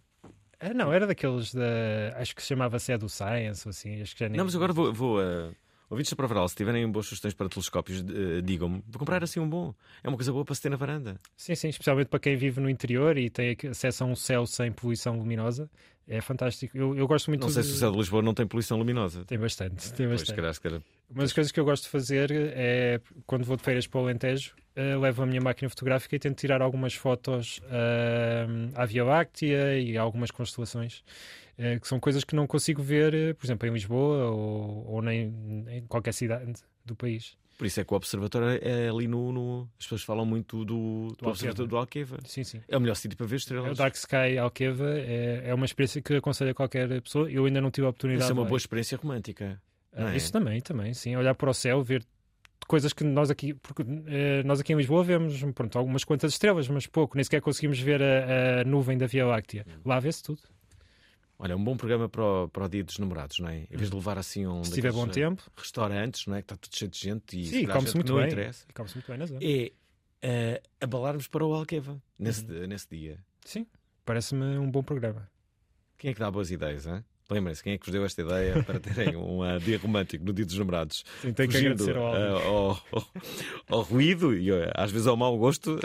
Ah, não, era daqueles da. Acho que se chamava Cedo Science ou assim. Acho que já nem... Não, mas agora vou. vou uh... Ouvintes da Provaral, se tiverem boas sugestões para telescópios, eh, digam-me. Vou comprar assim um bom. É uma coisa boa para se ter na varanda. Sim, sim, especialmente para quem vive no interior e tem acesso a um céu sem poluição luminosa. É fantástico. Eu, eu gosto muito Não sei de... se o céu de Lisboa não tem poluição luminosa. Tem bastante, tem Pois, bastante. calhar, calhar. Uma das coisas que eu gosto de fazer é, quando vou de feiras para o Alentejo, eh, levo a minha máquina fotográfica e tento tirar algumas fotos ah, à Via Láctea e algumas constelações, eh, que são coisas que não consigo ver, por exemplo, em Lisboa ou, ou nem em qualquer cidade do país. Por isso é que o observatório é ali no. no- As pessoas falam muito do, do, Do observatório do Alqueva. Sim, sim. É o melhor sítio para ver É O estrelas. Dark Sky Alqueva é, é uma experiência que aconselho a qualquer pessoa. Eu ainda não tive a oportunidade Isso é uma boa experiência romântica. Ah, é? Isso também, também, sim. Olhar para o céu, ver coisas que nós aqui, porque eh, nós aqui em Lisboa vemos pronto, algumas quantas estrelas, mas pouco, nem sequer conseguimos ver a, a nuvem da Via Láctea. Hum. Lá vê-se tudo. Olha, um bom programa para o, para o dia dos namorados, não é? Em vez de levar assim um. Se tiver bom eh, tempo. Restaurantes, não é? Que está tudo cheio de gente e Sim, come-se muito bem. interessa. Come-se muito bem na zona. É eh, abalarmos para o Alqueva nesse, Uhum. nesse dia. Sim, parece-me um bom programa. Quem é que dá boas ideias, hein? Lembrem-se, quem é que vos deu esta ideia para terem um uh, dia romântico no dia dos namorados? Sim, tem que agradecer ao uh, ao, ao- ao ruído e uh, às vezes ao mau gosto uh,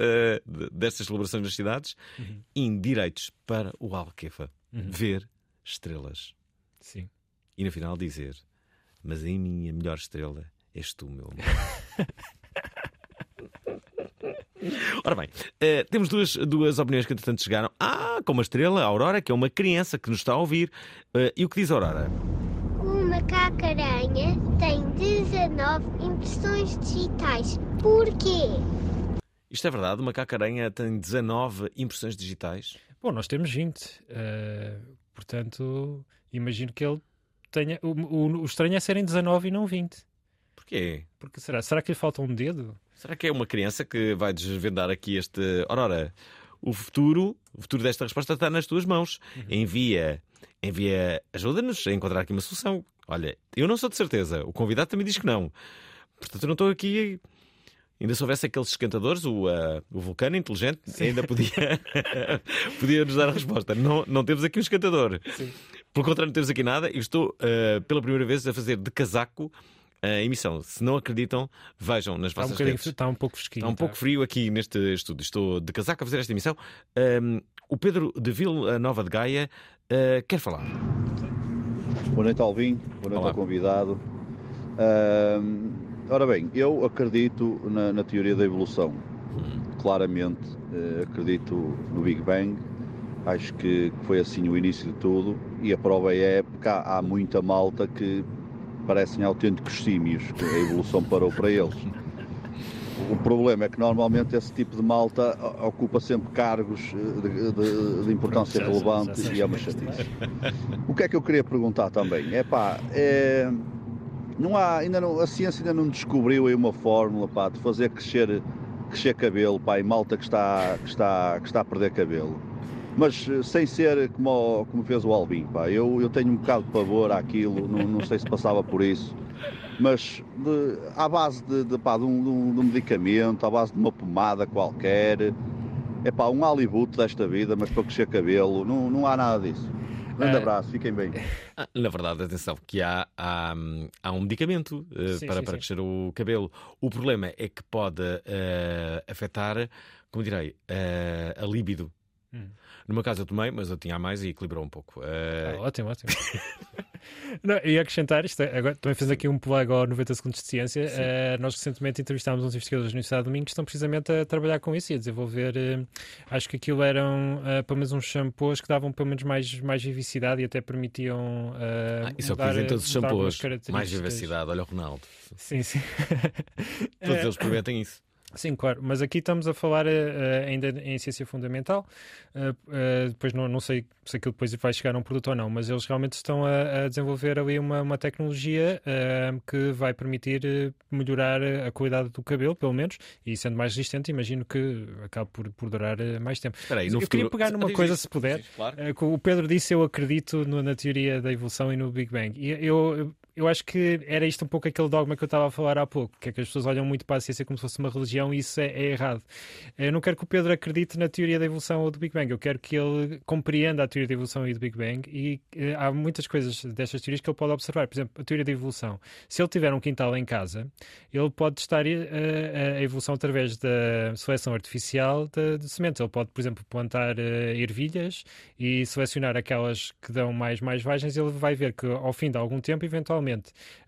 de- destas celebrações nas cidades, Uhum. indiretos para o Alquefa. Uhum. Ver estrelas. Sim. E no final dizer: Mas a minha melhor estrela és tu, meu amor. Ora bem, eh, temos duas, duas opiniões que entretanto chegaram. Ah, com uma estrela, a Aurora, que é uma criança que nos está a ouvir. Eh, e o que diz a Aurora? O macaco-aranha tem 19 impressões digitais. Porquê? Isto é verdade? O macaco-aranha tem 19 impressões digitais? Bom, nós temos 20. eh, portanto, imagino que ele tenha. O, o- o estranho é serem 19 e não 20. Porquê? Porque será? Será que lhe falta um dedo? Será que é uma criança que vai desvendar aqui este. Aurora, o futuro, o futuro desta resposta está nas tuas mãos. Envia, envia, ajuda-nos a encontrar aqui uma solução. Olha, eu não sou de certeza, o convidado também diz que não. Portanto, eu não estou aqui. Ainda se houvesse aqueles esquentadores, o, ah, o vulcano inteligente, ainda podia, podia nos dar a resposta. Não, não temos aqui um esquentador. Pelo contrário, não temos aqui nada. E estou ah, pela primeira vez a fazer de casaco a emissão. Se não acreditam, vejam nas Está um, vossas redes. está um pouco fresquinho. Está um pouco frio aqui neste estúdio. Estou de casaco a fazer esta emissão. Ahm, o Pedro de Vila Nova de Gaia ah, quer falar. Boa noite, Alvin. Boa noite Olá. ao convidado. Ahm, ora bem, eu acredito na, na teoria da evolução. Claramente, eh, acredito no Big Bang. Acho que foi assim o início de tudo. E a prova é porque há, há muita malta que parecem autênticos símios, que a evolução parou para eles. O problema é que normalmente esse tipo de malta ocupa sempre cargos eh, de, de- de importância relevante e é uma chatice. O que é que eu queria perguntar também? É pá, é, não há, ainda não, a ciência ainda não descobriu aí uma fórmula pá, de fazer crescer, crescer cabelo, pá, e malta que está, que, está, que está a perder cabelo. Mas eh, sem ser como, como fez o Albin, pá. Eu, eu tenho um bocado de pavor àquilo, não, não sei se passava por isso. Mas de- à base de, de, pá, um, de um- de um medicamento, à base de uma pomada qualquer, é pá, um alibute desta vida, mas para crescer cabelo, não, não há nada disso. Grande Eh, abraço, fiquem bem. Ah, Na verdade, atenção, que há, há, há um medicamento eh, Sim, para, sim, para sim. crescer o cabelo. O problema é que pode eh, afetar, como direi, eh, a libido. Hum. No meu caso eu tomei, mas eu tinha mais e equilibrou um pouco. Eh, Ah, ótimo, ótimo. Não, e acrescentar isto, agora também fazendo aqui um plug ao 90 Segundos de Ciência. Eh, nós recentemente entrevistámos uns investigadores da Universidade de Domingo que estão precisamente a trabalhar com isso e a desenvolver. eh, acho que aquilo eram eh, pelo menos uns shampoos que davam pelo menos mais, mais vivacidade e até permitiam. eh, ah, isso é o que mudar, dizem todos os shampoos. Mais vivacidade, olha o Ronaldo. Sim, sim. Todos Eh, eles prometem isso. Sim, claro, mas aqui estamos a falar eh, ainda em ciência fundamental. Eh, eh, depois não, não sei se aquilo depois vai chegar a um produto ou não, mas eles realmente estão a, a desenvolver ali uma, uma tecnologia que vai permitir melhorar a qualidade do cabelo, pelo menos, e sendo mais resistente, imagino que acabe por, por durar mais tempo. Espera aí, eu queria futuro- pegar numa coisa, se puder. diz, claro. O Pedro disse, eu acredito no- na teoria da evolução e no Big Bang. E eu, eu, acho que era isto um pouco aquele dogma que eu estava a falar há pouco, que é que as pessoas olham muito para a ciência como se fosse uma religião e isso é, é errado. Eu não quero que o Pedro acredite na teoria da evolução ou do Big Bang, eu quero que ele compreenda a teoria da evolução e do Big Bang e eh, há muitas coisas destas teorias que ele pode observar. Por exemplo, a teoria da evolução. Se ele tiver um quintal em casa, ele pode testar eh, a evolução através da seleção artificial de, de sementes. Ele pode, por exemplo, plantar eh, ervilhas e selecionar aquelas que dão mais mais vagens. Ele vai ver que ao fim de algum tempo, eventualmente,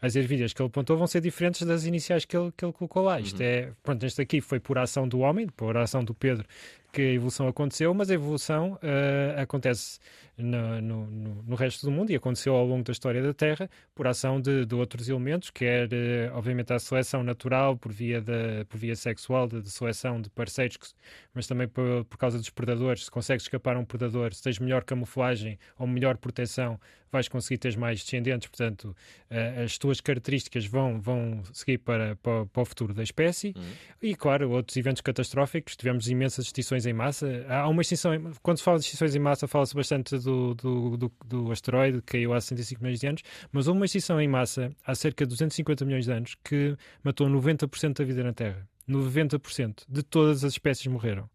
as ervilhas que ele plantou vão ser diferentes das iniciais que ele, que ele colocou lá. Isto é, pronto, este aqui foi por ação do homem, por ação do Pedro, que a evolução aconteceu, mas a evolução eh, acontece no, no- no- resto do mundo e aconteceu ao longo da história da Terra por ação de, de outros elementos, quer eh, obviamente a seleção natural por via, da, por via sexual, de, de seleção de parceiros, que- mas também por, por causa dos predadores. Se consegues escapar a um predador, se tens melhor camuflagem ou melhor proteção, vais conseguir ter mais descendentes, portanto, eh, as tuas características vão, vão seguir para, para, para o futuro da espécie. E, claro, outros eventos catastróficos, tivemos imensas extinções em massa. Há uma extinção, em- quando se fala de extinções em massa, fala-se bastante do, do, do, do asteroide que caiu há 65 milhões de anos, mas houve uma extinção em massa há cerca de 250 milhões de anos que matou 90% da vida na Terra. 90% de todas as espécies morreram.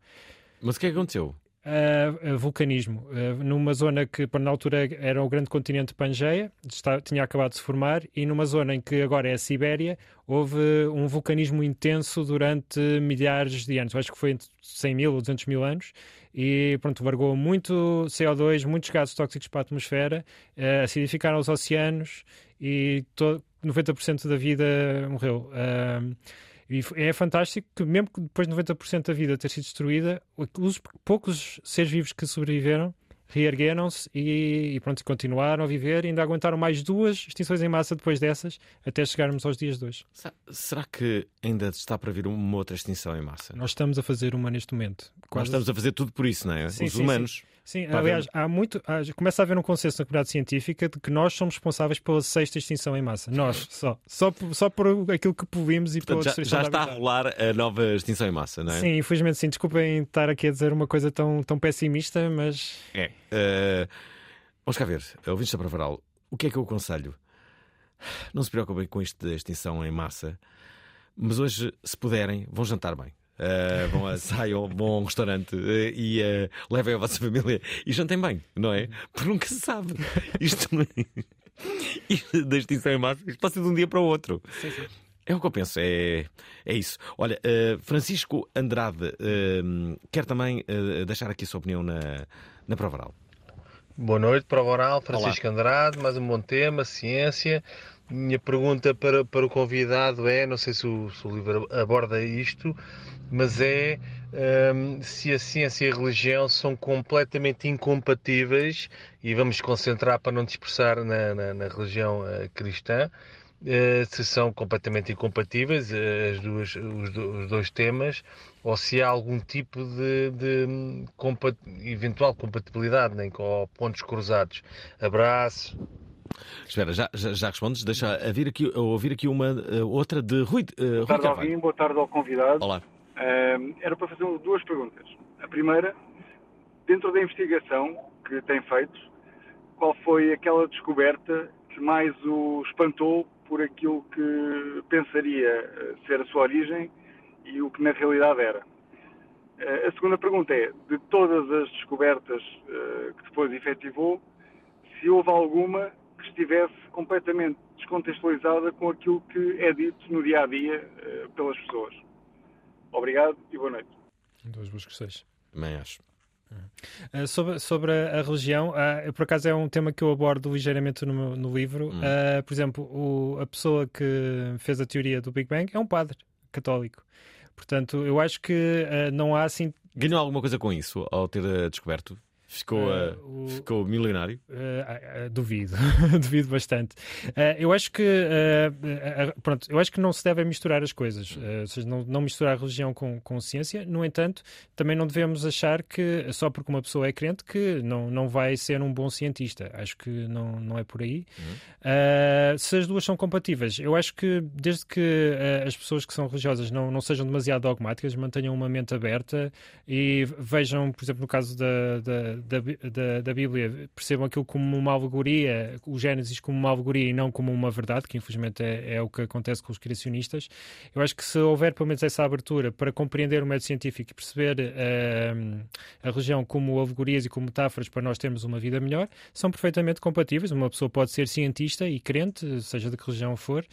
Mas o que é que aconteceu? Uh, vulcanismo. Uh, numa zona que, na altura, era o grande continente Pangeia, está, tinha acabado de se formar, e numa zona em que agora é a Sibéria, houve um vulcanismo intenso durante milhares de anos. Acho que foi entre 100 mil ou 200 mil anos. E pronto, largou muito CO2, muitos gases tóxicos para a atmosfera, uh, acidificaram os oceanos e 90% da vida morreu. Uh, e é fantástico que, mesmo que depois de 90% da vida ter sido destruída, os poucos seres vivos que sobreviveram reergueram-se e, e, pronto, continuaram a viver e ainda aguentaram mais duas extinções em massa depois dessas, até chegarmos aos dias de hoje. Será que ainda está para vir uma outra extinção em massa? Nós estamos a fazer uma neste momento. Quase... Nós estamos a fazer tudo por isso, não é? Sim, Os sim, humanos. Sim. Sim, aliás, há muito, há, começa a haver um consenso na comunidade científica de que nós somos responsáveis pela sexta extinção em massa. Nós, só. Só por, só por aquilo que poluímos e Portanto, pela já, destruição já está a rolar a nova extinção em massa, não é? Sim, infelizmente sim. Desculpem estar aqui a dizer uma coisa tão, tão pessimista, mas. É. Uh, vamos cá ver, ouvintes da Pravaral, o que é que eu aconselho? Não se preocupem com isto da extinção em massa, mas hoje, se puderem, vão jantar bem. Uh, vão a, saiam, vão a um restaurante uh, e uh, levem a vossa família e jantem bem, não é? Porque nunca se sabe. Isto, isto da extinção em massa isto pode ser de um dia para o outro. Sim, sim. É o que eu penso, é, é isso. Olha, Francisco Andrade quer também deixar aqui a sua opinião na, na prova oral. Boa noite, prova oral. Francisco Olá. Andrade, mais um bom tema, ciência. Minha pergunta para, para o convidado é: não sei se o, se o livro aborda isto, mas é um, se a ciência e a religião são completamente incompatíveis, e vamos concentrar para não dispersar na, na, na religião uh, cristã, uh, se são completamente incompatíveis uh, as duas, os, do, os, dois temas, ou se há algum tipo de, de eventual compatibilidade, nem com pontos cruzados. Abraço. Espera, já, já, já respondes? Deixa ouvir aqui, ouvir aqui uma outra de Rui. Uh, boa tarde, Alvim, boa tarde ao convidado. Olá. Uh, era para fazer duas perguntas. A primeira, dentro da investigação que tem feito, qual foi aquela descoberta que mais o espantou por aquilo que pensaria ser a sua origem e o que na realidade era? Uh, a segunda pergunta é, de todas as descobertas uh, que depois efetivou, se houve alguma estivesse completamente descontextualizada com aquilo que é dito no dia a dia uh, pelas pessoas. Obrigado e boa noite. Duas boas questões. Também acho. Uh, sobre, sobre a, a religião, uh, por acaso é um tema que eu abordo ligeiramente no, no livro. Hum. Uh, por exemplo, o, a pessoa que fez a teoria do Big Bang é um padre católico. Portanto, eu acho que não há assim. Ganhou alguma coisa com isso ao ter descoberto? Ficou, uh, o... ficou milionário? Uh, uh, duvido, duvido bastante. eu acho que pronto, eu acho que não se deve misturar as coisas, ou seja, não, não misturar religião com, com ciência. No entanto, também não devemos achar que só porque uma pessoa é crente que não, não vai ser um bom cientista. Acho que não, não é por aí. Uhum. se as duas são compatíveis, eu acho que desde que as pessoas que são religiosas não, não sejam demasiado dogmáticas, mantenham uma mente aberta e vejam, por exemplo, no caso da, da da, da, da, Bíblia percebam aquilo como uma alegoria, o Gênesis como uma alegoria e não como uma verdade, que infelizmente é, é, o que acontece com os criacionistas. Eu acho que se houver pelo menos essa abertura para compreender o método científico e perceber uh, a religião como alegorias e como metáforas para nós termos uma vida melhor, são perfeitamente compatíveis. Uma pessoa pode ser cientista e crente, seja de que religião for.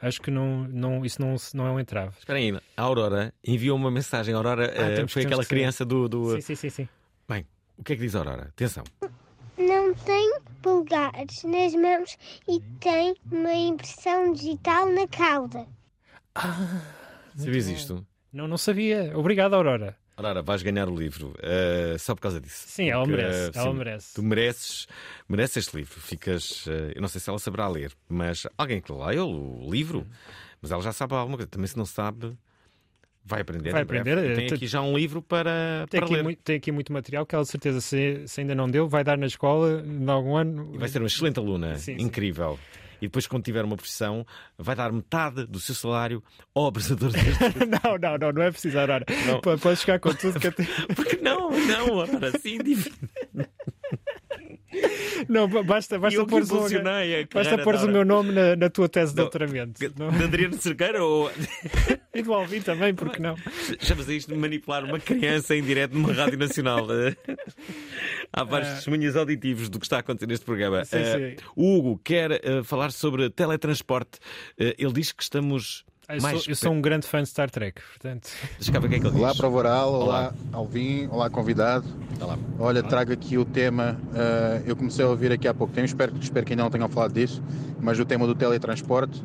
Acho que não, não, isso não, não é um entrave. Espera aí, a Aurora enviou uma mensagem. A Aurora ah, uh, temos, foi temos aquela criança do, do. Sim, sim, sim, sim. Bem, o que é que diz a Aurora? Atenção. Não tem polegares nas mãos e tem uma impressão digital na cauda. Ah, Sabias isto? Não, não sabia. Obrigado, Aurora. Aurora, vais ganhar o livro uh, só por causa disso. Sim, ela Porque, merece. Uh, ela sim, merece. Tu mereces, mereces este livro. Ficas. Uh, eu não sei se ela saberá ler, mas alguém que leia o livro, mas ela já sabe alguma coisa. Também se não sabe. Vai aprender. Vai aprender. Tem aqui já um livro para, tem para aqui ler. Muito, tem aqui muito material que ela, de certeza, se, se, ainda não deu, vai dar na escola em algum ano. E vai ser uma excelente aluna. Sim, Incrível. Sim. E depois, quando tiver uma profissão, vai dar metade do seu salário ao apresentador deste. não, não, não, não é preciso, Aurora. Pode ficar com tudo que eu tenho. Porque não, não, Aurora, assim, Não, ba- basta, basta pôr basta pôres o meu nome na, na tua tese de doutoramento. De Adriano Cerqueira ou. E do Alvin também, porque não? Chamas a isto de manipular uma criança em direto numa rádio nacional. Há vários Ah. testemunhos auditivos do que está a acontecer neste programa. Sim, Eh, sim. o Hugo quer eh, falar sobre teletransporte. Ele diz que estamos. Eu mais sou, eu sou um grande fã de Star Trek, portanto. Deixa ver o que é que ele Olá diz. para o Voral, olá, Alvin, olá convidado. Olá. Olha, trago aqui o tema, eh, eu comecei a ouvir aqui há pouco tempo, espero, espero que ainda não tenham falado disso, mas o tema do teletransporte.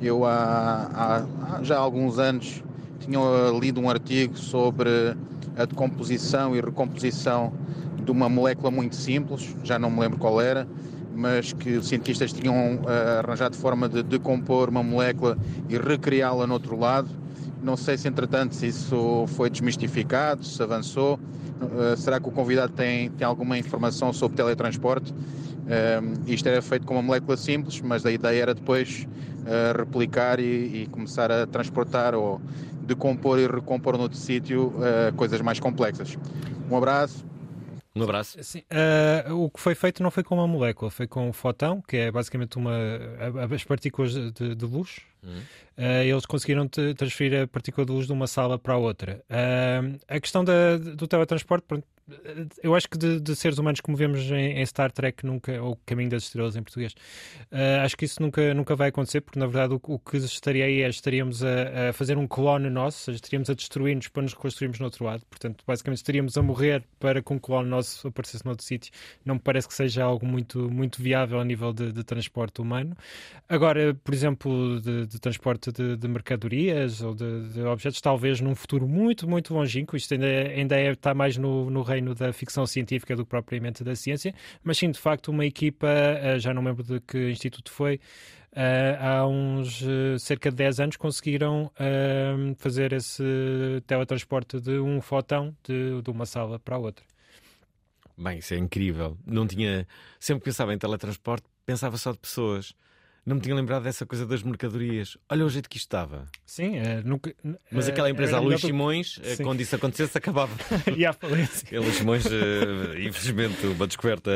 Eu há, há- há já há alguns anos tinha eh, lido um artigo sobre a decomposição e recomposição de uma molécula muito simples, já não me lembro qual era, mas que os cientistas tinham eh, arranjado forma de decompor uma molécula e recriá-la no outro lado. Não sei se, entretanto, se isso foi desmistificado, se avançou. Uh, será que o convidado tem, tem alguma informação sobre teletransporte? Um, isto era feito com uma molécula simples, mas a ideia era depois replicar e, e começar a transportar ou decompor e recompor noutro sítio coisas mais complexas. Um abraço. Um abraço. Sim, ah, o que foi feito não foi com uma molécula, foi com um fotão, que é basicamente uma, as partículas de, de luz. Uhum. Ah, eles conseguiram transferir a partícula de luz de uma sala para a outra. Ah, a questão da- do teletransporte, pronto, eu acho que de, de seres humanos como vemos em, em Star Trek nunca, ou Caminho das Estrelas em português, ah, acho que isso nunca, nunca vai acontecer, porque na verdade o, o que estaria aí é estaríamos a, a fazer um clone nosso, estaríamos a destruir-nos para nos reconstruirmos no outro lado. Portanto, basicamente estaríamos a morrer para que um clone nosso aparecesse noutro sítio. Não me parece que seja algo muito, muito viável a nível de, de transporte humano. Agora, por exemplo, de, de transporte de, de mercadorias ou de, de objetos, talvez num futuro muito, muito longínquo, isto ainda, é- ainda é, está mais no, no reino da ficção científica do que propriamente da ciência, mas sim, de facto, uma equipa, eh, já não lembro de que instituto foi, eh, há uns eh, cerca de 10 anos conseguiram fazer esse teletransporte de um fotão de, de uma sala para a outra. Bem, isso é incrível. Não tinha. Sempre que pensava em teletransporte, pensava só de pessoas. Não me tinha lembrado dessa coisa das mercadorias. Olha o jeito que isto estava. Sim, eh, nunca, Mas eh, aquela empresa, a Luís do- Simões, eh, Sim. quando isso acontecesse, acabava. E à falência. Luís Simões, infelizmente, uma descoberta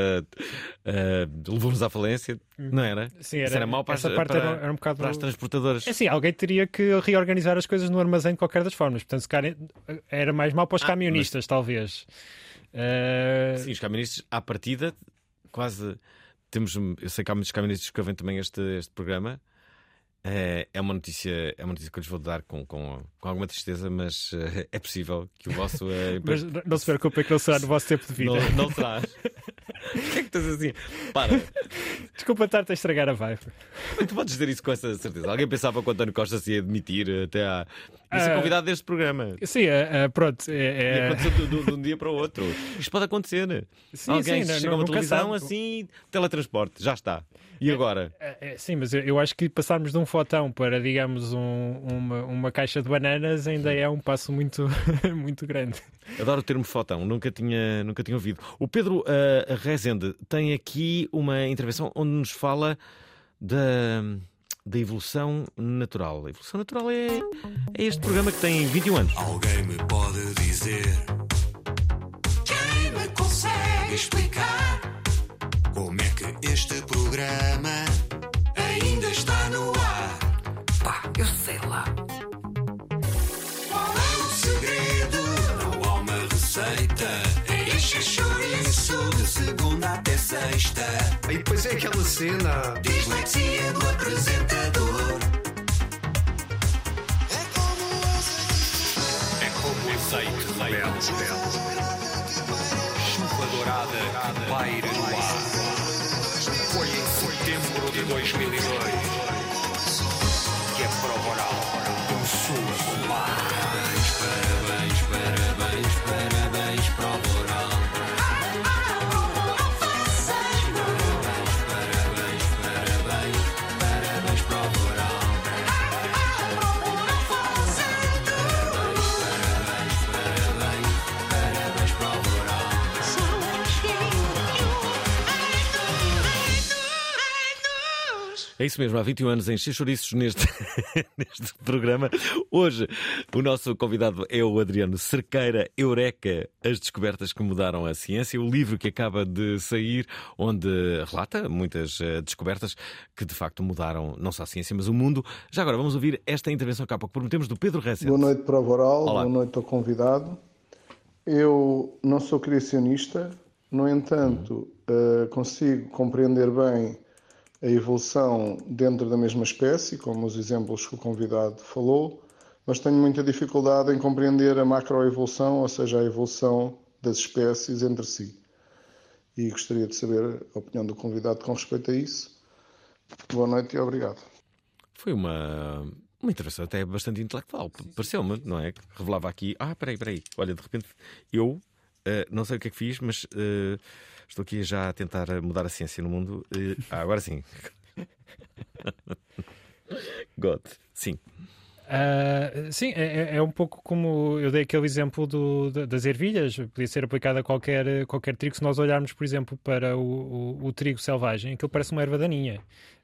eh, levou-nos à falência, não era? Sim, Isso era- era mau para, as- essa parte para- era- um bocado- para as transportadoras. É assim, alguém teria que reorganizar as coisas no armazém de qualquer das formas. Portanto, se calhar era mais mal para os Ah, camionistas, talvez. Eh, Sim, os caministas, à partida, quase temos. Eu sei que há muitos caministas que ouvem também este, este programa. É, é uma notícia, é uma notícia que eu lhes vou dar com, com, com alguma tristeza, mas eh, é possível que o vosso. eh, Mas não se preocupem que não será no vosso tempo de vida. Não, não será. Porquê é que estás assim? Para. Desculpa estar-te a estragar a vibe. Tu podes dizer isso com essa certeza. Alguém pensava que o António Costa se ia demitir até à. Ia ser Ah, convidado deste programa. Sim, eh, eh, pronto. É, é- aconteceu de, um dia para o outro. Isto pode acontecer. Sim, Alguém sim, chega a uma televisão assim, teletransporte, já está. E agora? É, é, sim, mas eu, acho que passarmos de um fotão para, digamos, um- uma, uma caixa de bananas ainda é um passo muito, muito grande. Adoro o termo fotão, nunca tinha, nunca tinha ouvido. O Pedro Rezende tem aqui uma intervenção onde nos fala da, da evolução natural. A evolução natural é, é este programa que tem 21 anos. Alguém me pode dizer Quem me consegue explicar Como é que este programa Ainda está no ar Pá, eu sei lá Qual é o segredo? Não há uma receita Enche chouriço de segunda até sexta E depois é aquela cena. Dislexia do apresentador É como o azeite rebelde. Chuva dourada que paira no ar. Foi em setembro de 2002 É isso mesmo, há 21 anos em Xixoriços neste, neste programa. Hoje o nosso convidado é o Adriano Cerqueira, Eureka, as descobertas que mudaram a ciência, o livro que acaba de sair, onde relata muitas eh, descobertas que de facto mudaram não só a ciência, mas o mundo. Já agora vamos ouvir esta intervenção que há pouco prometemos do Pedro Ressel. Boa noite para o Voral, Olá. boa noite ao convidado. Eu não sou criacionista, no entanto, eh, consigo compreender bem a evolução dentro da mesma espécie, como os exemplos que o convidado falou, mas tenho muita dificuldade em compreender a macroevolução, ou seja, a evolução das espécies entre si. E gostaria de saber a opinião do convidado com respeito a isso. Boa noite e obrigado. Foi uma, uma intervenção até bastante intelectual, pareceu-me, não é? Que revelava aqui, ah, peraí, peraí, olha, de repente eu eh, não sei o que é que fiz, mas eh, estou aqui já a tentar mudar a ciência no mundo. Eh, ah, agora sim. God, sim. Uh, sim, é, é um pouco como eu dei aquele exemplo do, da- das ervilhas, podia ser aplicado a qualquer, qualquer trigo. Se nós olharmos, por exemplo, para o, o, o trigo selvagem, aquilo parece uma erva daninha.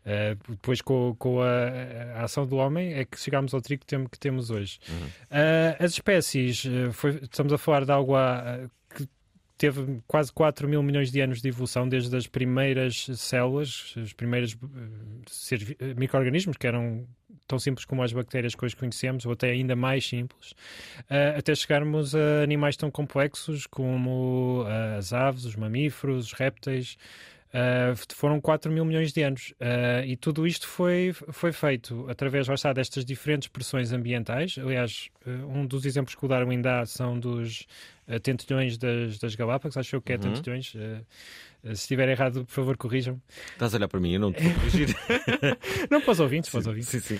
Uh, depois, com, com a, a ação do homem, é que chegámos ao trigo que, tem- que temos hoje. Uh, as espécies, uh, foi- estamos a falar de algo que teve quase 4 mil milhões de anos de evolução, desde as primeiras células, os primeiros uh, vi- uh, micro-organismos, que eram tão simples como as bactérias que hoje conhecemos, ou até ainda mais simples, uh, até chegarmos a animais tão complexos como uh, as aves, os mamíferos, os répteis. Uh, foram 4 mil milhões de anos Uh, e tudo isto foi, foi feito através está, destas diferentes pressões ambientais. Aliás, uh, um dos exemplos que o Darwin dá são dos tentilhões das, das Galápagos. Acho eu que é Uhum. tentilhões. Se estiver errado, por favor, corrijam-me. Estás a olhar para mim, eu não te vou corrigir. Não para os ouvintes, para os ouvintes. Sim, sim.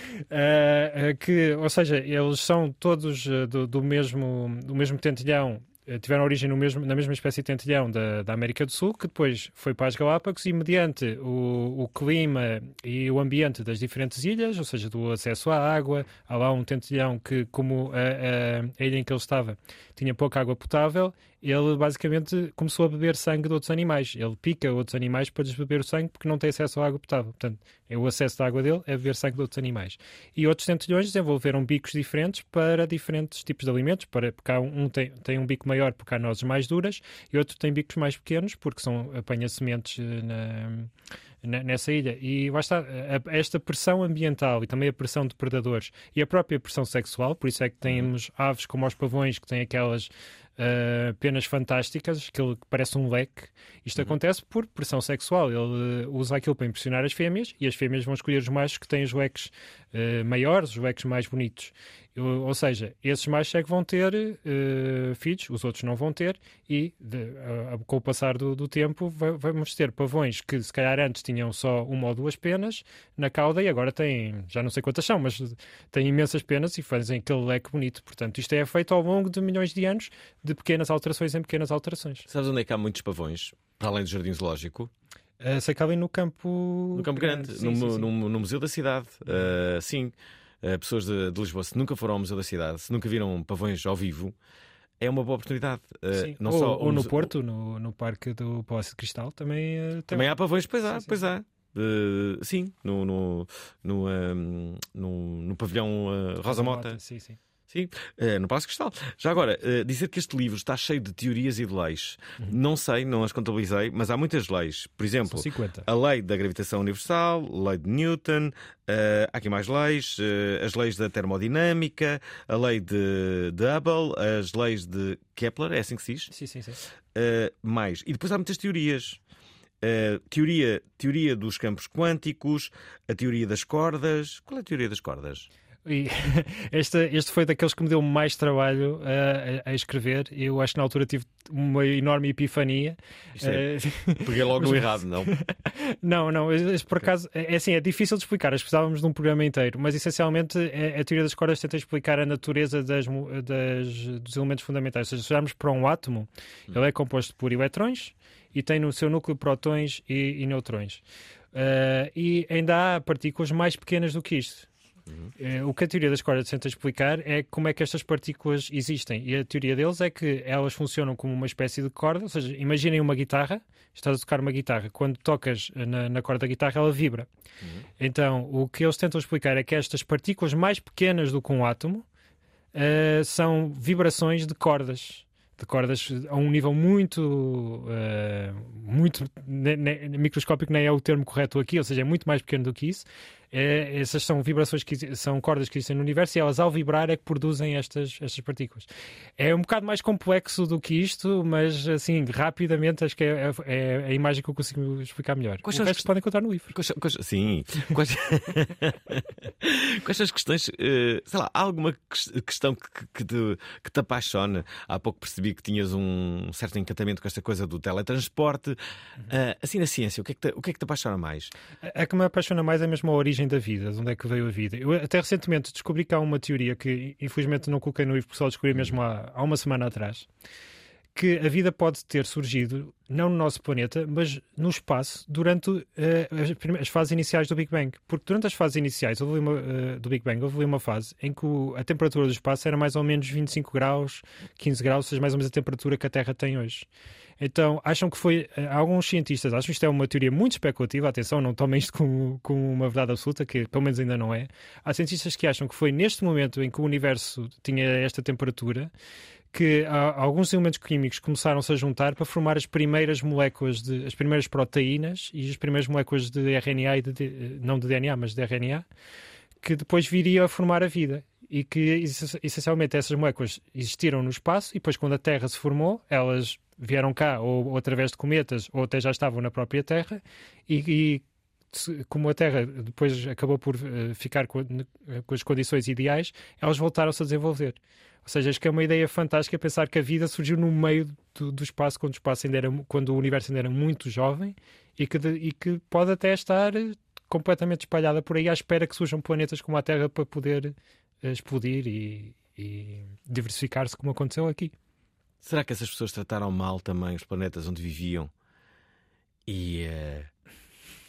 Que, ou seja, eles são todos do, do mesmo, do mesmo tentilhão, tiveram origem mesmo, na mesma espécie de tentilhão da, da América do Sul, que depois foi para as Galápagos e, mediante o, o clima e o ambiente das diferentes ilhas, ou seja, do acesso à água, há lá um tentilhão que, como a, a, a ilha em que ele estava tinha pouca água potável, ele basicamente começou a beber sangue de outros animais. Ele pica outros animais para lhes beber o sangue porque não tem acesso à água potável. Portanto, é o acesso da água dele é beber sangue de outros animais. E outros tentilhões desenvolveram bicos diferentes para diferentes tipos de alimentos. Para, porque há um, um tem, tem um bico maior porque há nozes mais duras e outro tem bicos mais pequenos porque são apanha sementes eh, na, nessa ilha. E lá está, esta pressão ambiental e também a pressão de predadores e a própria pressão sexual, por isso é que temos aves como os pavões que têm aquelas ah, penas fantásticas, aquilo que parece um leque. Isto acontece por pressão sexual. Ele eh, usa aquilo para impressionar as fêmeas e as fêmeas vão escolher os machos que têm os leques eh, maiores, os leques mais bonitos. Ou seja, esses machos é que vão ter eh, filhos, os outros não vão ter, e de- a- com o passar do, do tempo va- vamos ter pavões que se calhar antes tinham só uma ou duas penas na cauda e agora têm, já não sei quantas são, mas têm imensas penas e fazem aquele leque bonito. Portanto, isto é feito ao longo de milhões de anos, de pequenas alterações em pequenas alterações. Sabes onde é que há muitos pavões? Para além do Jardim Zoológico? Uh, sei que ali no campo... No Campo Grande, Sim, no, sim, sim. no- no Museu da Cidade. Uh, sim, Uh, pessoas de, de Lisboa, se nunca foram ao Museu da Cidade, se nunca viram pavões ao vivo, é uma boa oportunidade. Uh, Sim. não ou, só ou no Porto, no, no Parque do Palácio de Cristal, também, uh, tem- Também há pavões, pois há, pois há. Uh, sim, no, no, no, um, no, no pavilhão uh, Rosa Mota. Sim, sim. Sim, eh, no Palácio Cristal. Já agora, eh, dizer que este livro está cheio de teorias e de leis. Uhum. Não sei, não as contabilizei, mas há muitas leis. Por exemplo, São 50. a lei da gravitação universal, a lei de Newton, eh, há aqui mais leis, as leis da termodinâmica, a lei de, de Hubble, as leis de Kepler, é assim que se diz? Sim, sim, sim. Eh, mais. E depois há muitas teorias. Eh, teoria, teoria dos campos quânticos, a teoria das cordas. Qual é a teoria das cordas? E este, este foi daqueles que me deu mais trabalho a, a- a escrever. Eu acho que na altura tive uma enorme epifania. É- Eh, peguei logo no mas- errado, não? Não, não, este, por acaso, é é assim, é difícil de explicar, nós precisávamos de um programa inteiro, mas essencialmente é- a teoria das cordas tenta explicar a natureza das, das- dos elementos fundamentais. Ou seja, se olharmos para um átomo, ele é composto por eletrões e tem no seu núcleo prótons e, e neutrões. Eh, e ainda há partículas mais pequenas do que isto. Eh, O que a teoria das cordas tenta explicar é como é que estas partículas existem. E a teoria deles é que elas funcionam como uma espécie de corda, ou seja, imaginem uma guitarra, estás a tocar uma guitarra, quando tocas na, na corda da guitarra ela vibra. Então, o que eles tentam explicar é que estas partículas mais pequenas do que um átomo eh, são vibrações de cordas. De cordas a um nível muito, eh, muito ne- ne- microscópico, nem é o termo correto aqui, ou seja, é muito mais pequeno do que isso. É, essas são vibrações que são cordas que existem no universo e elas, ao vibrar, é que produzem estas, estas partículas. É um bocado mais complexo do que isto, mas assim, rapidamente, acho que é, é- é a imagem que eu consigo explicar melhor. Quais o são as resto podem encontrar no livro. Quais, quais- sim. Quais, quais as questões? eh, sei lá, há alguma ques- questão que, que te, que te apaixona? Há pouco percebi que tinhas um certo encantamento com esta coisa do teletransporte. Ah, assim, na ciência, o que, é que te, o que é que te apaixona mais? A que me apaixona mais é mesmo a origem da vida, de onde é que veio a vida. Eu até recentemente descobri que há uma teoria que, infelizmente, não coloquei no livro, porque só descobri mesmo há, há uma semana atrás, que a vida pode ter surgido, não no nosso planeta, mas no espaço, durante eh, as, as fases iniciais do Big Bang. Porque durante as fases iniciais houve uma, eh, do Big Bang, houve uma fase em que o- a temperatura do espaço era mais ou menos 25 graus, 15 graus, ou seja, mais ou menos a temperatura que a Terra tem hoje. Então, acham que foi. eh, Alguns cientistas acham que isto é uma teoria muito especulativa, atenção, não tomem isto como, como uma verdade absoluta, que pelo menos ainda não é. Há cientistas que acham que foi neste momento em que o universo tinha esta temperatura que alguns elementos químicos começaram-se a juntar para formar as primeiras moléculas, de, as primeiras proteínas e as primeiras moléculas de RNA, e de, de- não de DNA, mas de RNA, que depois viria a formar a vida. E que ess- essencialmente essas moléculas existiram no espaço e depois, quando a Terra se formou, elas vieram cá ou, ou através de cometas ou até já estavam na própria Terra e, e como a Terra depois acabou por eh, ficar com, com as condições ideais, elas voltaram-se a desenvolver. Ou seja, acho que é uma ideia fantástica pensar que a vida surgiu no meio do, do espaço, quando o, espaço ainda era, quando o universo ainda era muito jovem e que, de- e que pode até estar eh, completamente espalhada por aí à espera que surjam planetas como a Terra para poder eh, explodir e, e diversificar-se como aconteceu aqui. Será que essas pessoas trataram mal também os planetas onde viviam? E. eh,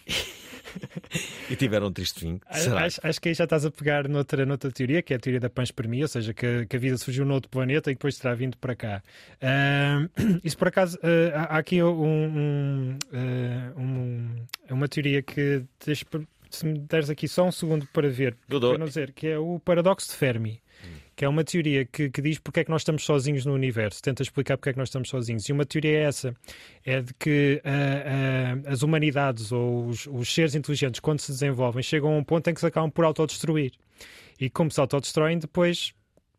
e tiveram um triste fim? Será? Acho, acho que aí já estás a pegar noutra, noutra teoria, que é a teoria da panspermia, ou seja, que, que a vida surgiu noutro planeta e depois terá vindo para cá. Ahm, isso, por acaso, ah, há aqui um, um, ah, um- uma teoria que, se me deres aqui só um segundo para ver, para não dizer, que é o paradoxo de Fermi. Que é uma teoria que, que diz porque é que nós estamos sozinhos no universo, tenta explicar porque é que nós estamos sozinhos. E uma teoria é essa: é de que ah, ah, as humanidades ou os, os seres inteligentes, quando se desenvolvem, chegam a um ponto em que se acabam por autodestruir. E como se autodestroem, depois,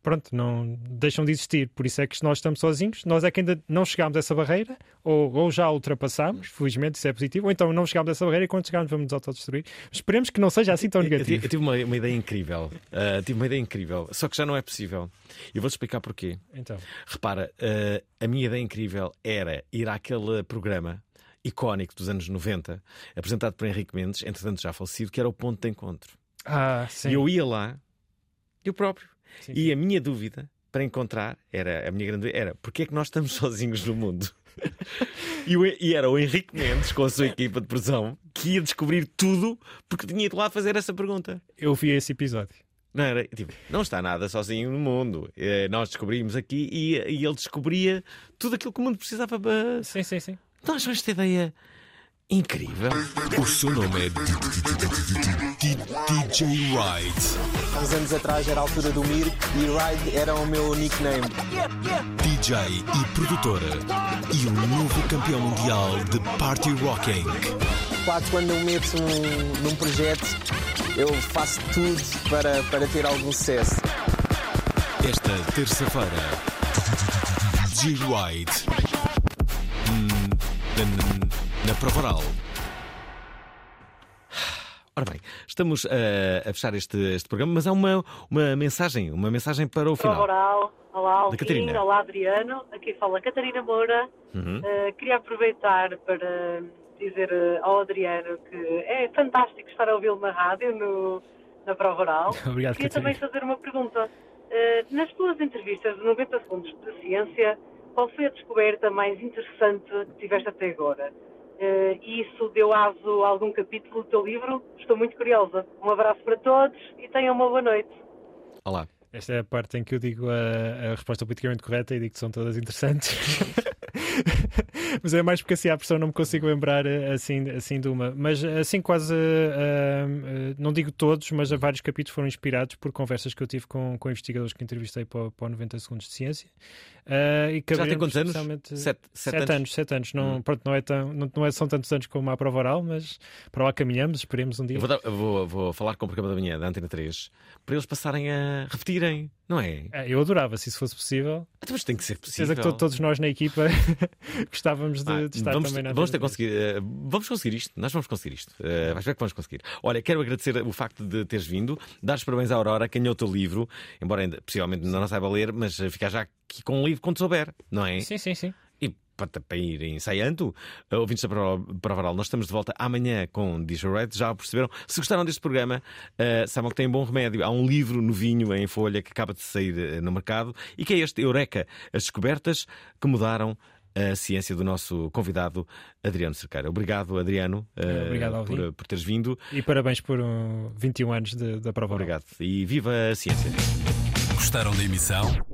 pronto, não deixam de existir. Por isso é que nós estamos sozinhos. Nós é que ainda não chegámos a essa barreira, ou, ou já a ultrapassámos, felizmente isso é positivo, ou então não chegámos a essa barreira e quando chegarmos vamos nos autodestruir. Esperemos que não seja assim tão Eu, eu negativo. tive uma, uma ideia incrível. Ah, tive uma ideia incrível. Só que já não é possível. E vou-te explicar porquê. Então. Repara, ah, a minha ideia incrível era ir àquele programa icónico dos anos 90, apresentado por Henrique Mendes, entretanto já falecido, que era o Ponto de Encontro. Ah, sim. E eu ia lá, eu próprio. Sim, E a minha dúvida para encontrar era a minha grande era porque é que nós estamos sozinhos no mundo? e, o- e era o Henrique Mendes com a sua equipa de produção que ia descobrir tudo porque tinha ido lá fazer essa pergunta. Eu vi esse episódio. Não, era, tipo, não está nada sozinho no mundo. Eh, Nós descobrimos aqui e, e ele descobria tudo aquilo que o mundo precisava para. Sim, sim, sim. Então acham esta ideia incrível. O seu nome é DJ Ride. Há uns anos atrás era a altura do Mir e Ride era o meu nickname. DJ e produtora. E um novo campeão mundial de Party Rocking. Que quando eu meto num, num projeto, eu faço tudo para, para ter algum sucesso. Esta terça-feira, DJ Ride. Na, na prova oral. Ora bem, estamos eh, a fechar este, este programa, mas há uma, uma mensagem, uma mensagem para o final. oral. Olá, Alvin. Catarina. Olá, Adriano. Aqui fala Catarina Moura. Uhum. Uh, queria aproveitar para dizer uh, ao Adriano que é fantástico estar a ouvi-lo na rádio, no, na prova oral. Obrigado, Queria Catarina. também fazer uma pergunta. Uh, nas tuas entrevistas de 90 segundos de ciência, qual foi a descoberta mais interessante que tiveste até agora? Eh, e isso deu aso a algum capítulo do teu livro. Estou muito curiosa. Um abraço para todos e tenham uma boa noite. Olá. Esta é a parte em que eu digo a, a resposta politicamente correta e digo que são todas interessantes. Mas é mais porque assim à pressão não me consigo lembrar eh, assim, assim de uma. Mas assim quase, uh, uh, não digo todos, mas vários capítulos foram inspirados por conversas que eu tive com, com investigadores que entrevistei para, para o 90 Segundos de Ciência. Uh, e Já tem quantos anos? Sete, sete, sete anos. anos. Sete anos. Não, hum. pronto, não, é tão, não, não é, são tantos anos como a prova oral, mas para lá caminhamos, esperemos um dia. Eu vou, dar, vou, vou, falar com o programa da manhã da Antena 3 para eles passarem a repetirem, não é? é eu adorava, se isso fosse possível. Então, mas tem que ser possível. Que todos nós na equipa gostávamos de, ah, de estar vamos, também na vamos, ter conseguir, uh, vamos conseguir isto, nós vamos conseguir isto. Uh, vais ver que vamos conseguir. Olha, quero agradecer o facto de teres vindo, dar os parabéns à Aurora, quem é o teu livro, embora ainda, possivelmente não saiba ler, mas ficar já aqui com um livro quando souber, não é? Sim, sim, sim. Para, para ir ensaiando, uh, ouvintes da Prova nós estamos de volta amanhã com DJ Red. Já perceberam? Se gostaram deste programa, uh, sabem que tem bom remédio. Há um livro novinho em folha que acaba de sair uh, no mercado e que é este Eureka, as descobertas que mudaram a ciência do nosso convidado Adriano Cerqueira. Obrigado, Adriano, uh, Obrigado, por, por, teres vindo. E parabéns por um 21 anos da prova. Obrigado. E viva a ciência. Gostaram da emissão?